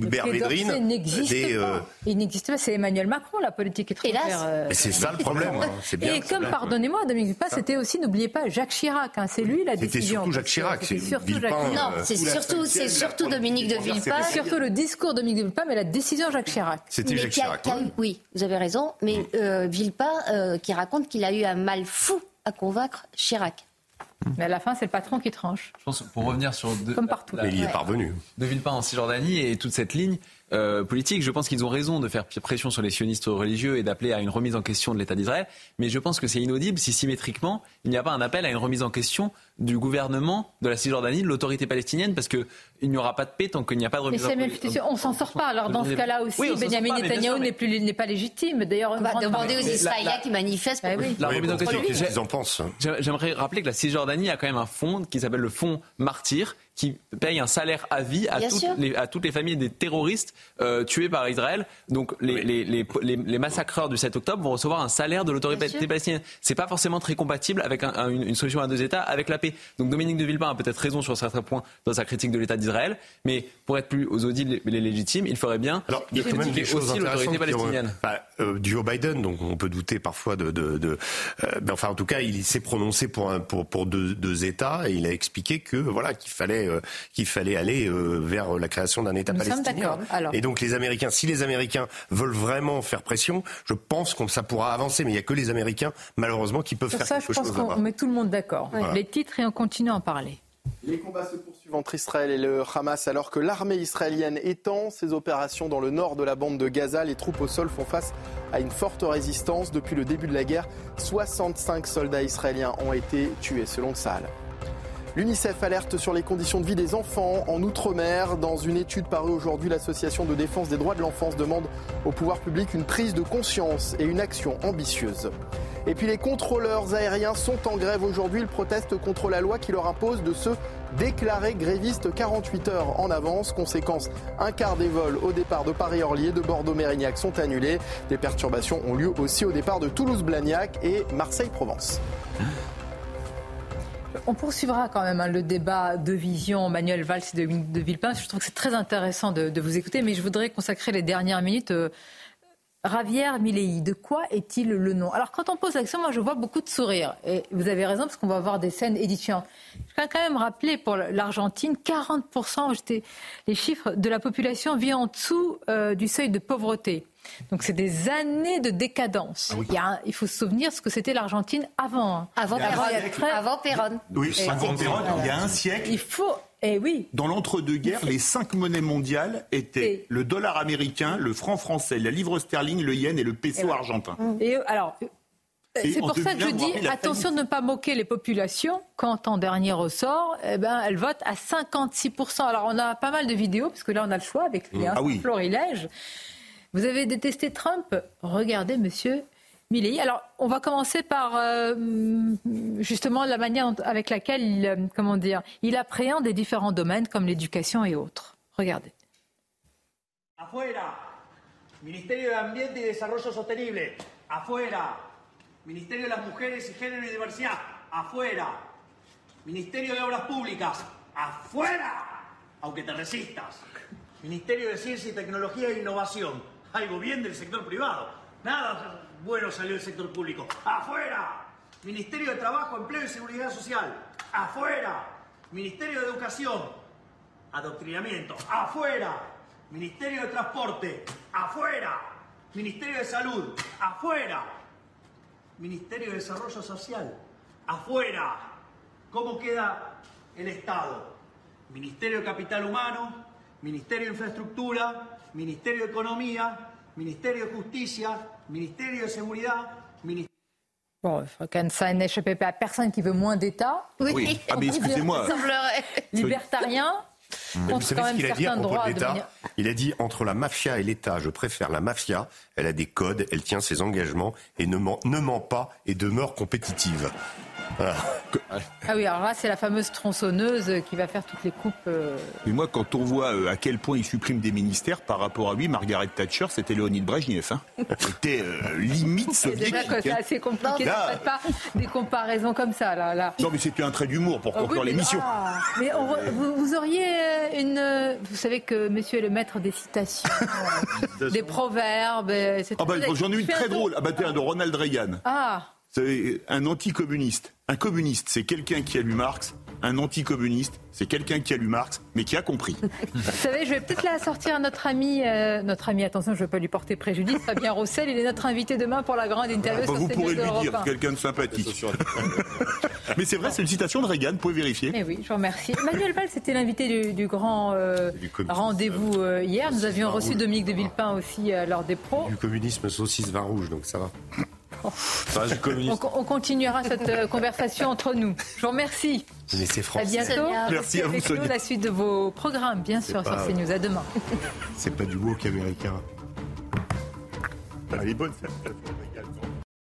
euh, pas. Il n'existe pas. C'est Emmanuel Macron, la politique étrangère. Euh, c'est ça le problème. hein. Et comme, pardonnez-moi, Dominique Villepin, c'était aussi, n'oubliez pas, Jacques Chirac. hein, c'est lui la C'était surtout Jacques Chirac, c'était c'est surtout Villepin, Jacques Chirac. Non, c'est surtout, c'est surtout Dominique de Villepin. C'est surtout le discours de Dominique de Villepin, mais la décision Jacques Chirac. C'était Jacques Chirac. eu- oui, vous avez raison, mais euh, Villepin euh, qui raconte qu'il a eu un mal fou à convaincre Chirac. Mais à la fin, c'est le patron qui tranche. Je pense pour revenir sur de, Comme partout. la- Mais il y est parvenu. de Villepin en Cisjordanie et toute cette ligne euh, politique, je pense qu'ils ont raison de faire pression sur les sionistes religieux et d'appeler à une remise en question de l'État d'Israël. Mais je pense que c'est inaudible si symétriquement il n'y a pas un appel à une remise en question du gouvernement de la Cisjordanie, de l'autorité palestinienne, parce que il n'y aura pas de paix tant qu'il n'y a pas de Mais remise en Samuel question. Futesio, on s'en sort pas. Alors dans ce cas-là aussi, Oui, Benjamin mais Netanyahu mais- n'est plus n'est pas légitime. D'ailleurs, On va demander aux Israéliens qui manifestent. Bah oui. La Oui, remise en question. qu'est-ce qu'ils en pensent J'ai- J'aimerais rappeler que la Cisjordanie a quand même un fonds qui s'appelle le fonds Martyr, qui paye un salaire à vie à, toutes les, à toutes les familles des terroristes euh, tués par Israël. Donc les, les, les, les- les massacreurs du 7 octobre vont recevoir un salaire de l'autorité palestinienne. C'est pas forcément très compatible avec un- un- une, solution à deux États, avec la paix. Donc Dominique de Villepin a peut-être raison sur certains points dans sa critique de l'État d'Israël, mais pour être plus aux audibles et les légitimes, il faudrait bien Alors, il y a quand même critiquer des choses aussi l'autorité qui ont- palestinienne. Bah, euh, du Joe Biden, donc on peut douter parfois de. de, de euh, ben, enfin, en tout cas, il s'est prononcé pour, un, pour, pour deux, deux États et il a expliqué que voilà qu'il fallait euh, qu'il fallait aller euh, vers la création d'un État Nous palestinien. Alors. Et donc les Américains, si les Américains veulent vraiment faire pression, je pense que ça pourra avancer. Mais il y a que les Américains, malheureusement, qui peuvent Sur faire ça, quelque je pense chose qu'on met tout le monde d'accord. Voilà. Les titres et on continue à en parler. Les combats se poursuivent entre Israël et le Hamas alors que l'armée israélienne étend ses opérations dans le nord de la bande de Gaza. Les troupes au sol font face à une forte résistance. Depuis le début de la guerre, 65 soldats israéliens ont été tués selon Tsahal. L'UNICEF alerte sur les conditions de vie des enfants en Outre-mer. Dans une étude parue aujourd'hui, l'Association de défense des droits de l'enfance demande au pouvoir public une prise de conscience et une action ambitieuse. Et puis les contrôleurs aériens sont en grève aujourd'hui. Ils protestent contre la loi qui leur impose de se déclarer grévistes 48 heures en avance. Conséquence, un quart des vols au départ de Paris-Orly et de Bordeaux-Mérignac sont annulés. Des perturbations ont lieu aussi au départ de Toulouse-Blagnac et Marseille-Provence. On poursuivra quand même hein, le débat de vision Manuel Valls et de, Villepin. Je trouve que c'est très intéressant de, vous écouter, mais je voudrais consacrer les dernières minutes. euh, Ravière de quoi est-il le nom? Alors quand on pose l'action, moi je vois beaucoup de sourires. Et vous avez raison parce qu'on va voir des scènes édifiantes. Je vais quand même rappeler pour l'Argentine, 40%, j'étais- les chiffres de la population vit en dessous euh, du seuil de pauvreté. Donc c'est des années de décadence. il, y a un- il faut se souvenir ce que c'était l'Argentine avant. hein. Avant Il y a Perón. très- Avant Perón. Oui, Et- avant Perón, il y a un siècle. Il faut, et oui, Dans l'entre-deux-guerres, les cinq monnaies mondiales étaient Et- le dollar américain, le franc français, la livre sterling, le yen et le peso argentin. Et euh, alors, euh, Et c'est pour ça que 2001, je dis attention de ne pas moquer les populations quand en dernier ressort, eh ben, elles votent à 56%. Alors on a pas mal de vidéos, parce que là on a le choix avec les Ah oui. florilèges. Vous avez détesté Trump? Regardez, monsieur Milley. Alors on va commencer par euh, justement la manière avec laquelle il, euh, comment dire, il appréhende les différents domaines comme l'éducation et autres. Regardez. Afuera. Ministerio de Ambiente y Desarrollo Sostenible. Afuera. Ministerio de las Mujeres y Género y Diversidad. Afuera. Ministerio de Obras Públicas. Afuera. Aunque te resistas. Ministerio de Ciencia y Tecnología e Innovación. Algo bien del sector privado. Nada bueno salió del sector público. Afuera. Ministerio de Trabajo, Empleo y Seguridad Social. Afuera. Ministerio de Educación. Adoctrinamiento. Afuera. Ministerio de Transporte. Afuera. Ministerio de Salud. Afuera. Ministerio de Desarrollo Social. Afuera. ¿Cómo queda el Estado. Ministerio de Capital Humano, Ministerio de Infraestructura, Ministerio de Economía, Ministerio de Justicia, Ministerio de Seguridad, Ministerio... Bon, ça n'échappe pas à personne qui veut moins d'État. Oui. <laughs> Ah, mais excusez-moi. <laughs> Libertarien. Mais vous savez quand ce qu'il a dit à propos de l'État Il a dit entre la mafia et l'État, je préfère la mafia. Elle a des codes, elle tient ses engagements et ne ment, ne ment pas et demeure compétitive. Voilà. Ah oui, alors là, c'est la fameuse tronçonneuse qui va faire toutes les coupes. euh, Mais moi, quand on voit euh, à quel point il supprime des ministères par rapport à lui, Margaret Thatcher, c'était Léonid Brejnev. Hein. <laughs> C'était euh, limite C'est déjà soviétique. que c'est hein. assez compliqué. Là- Ne faites pas des comparaisons comme ça, là. là. Non, mais c'était un trait d'humour pour oui, conclure mais- l'émission. ah, mais on re- vous, vous auriez une. Vous savez que monsieur est le maître des citations, euh, <laughs> des proverbes. c'est- Ah bah, j'en ai une très drôle. Ah bah, de Ronald Reagan. Ah, Vous savez, un anticommuniste. Un communiste, c'est quelqu'un qui a lu Marx. Un anticommuniste, c'est quelqu'un qui a lu Marx, mais qui a compris. <laughs> vous savez, je vais peut-être la sortir à notre ami. euh, notre ami, attention, je ne veux pas lui porter préjudice. Fabien Roussel, il est notre invité demain pour la grande interview Ah bah, sur vous pourrez de lui dire, 1. quelqu'un de sympathique. <laughs> mais c'est vrai, c'est une citation de Reagan, vous pouvez vérifier. Eh oui, je vous remercie. Manuel Valls, c'était l'invité du, du grand euh, rendez-vous euh, hier. Nous avions reçu rouge. Dominique de Villepin aussi euh, lors des pros. Du communisme saucisse vin rouge, donc ça va. On, on continuera cette euh, conversation entre nous. Je vous remercie. Mais c'est À bientôt. Merci à vous, Avec nous, la suite de vos programmes, bien sûr, pas- sur CNews. À demain. C'est pas du woke américain. Elle est bonne, celle-là.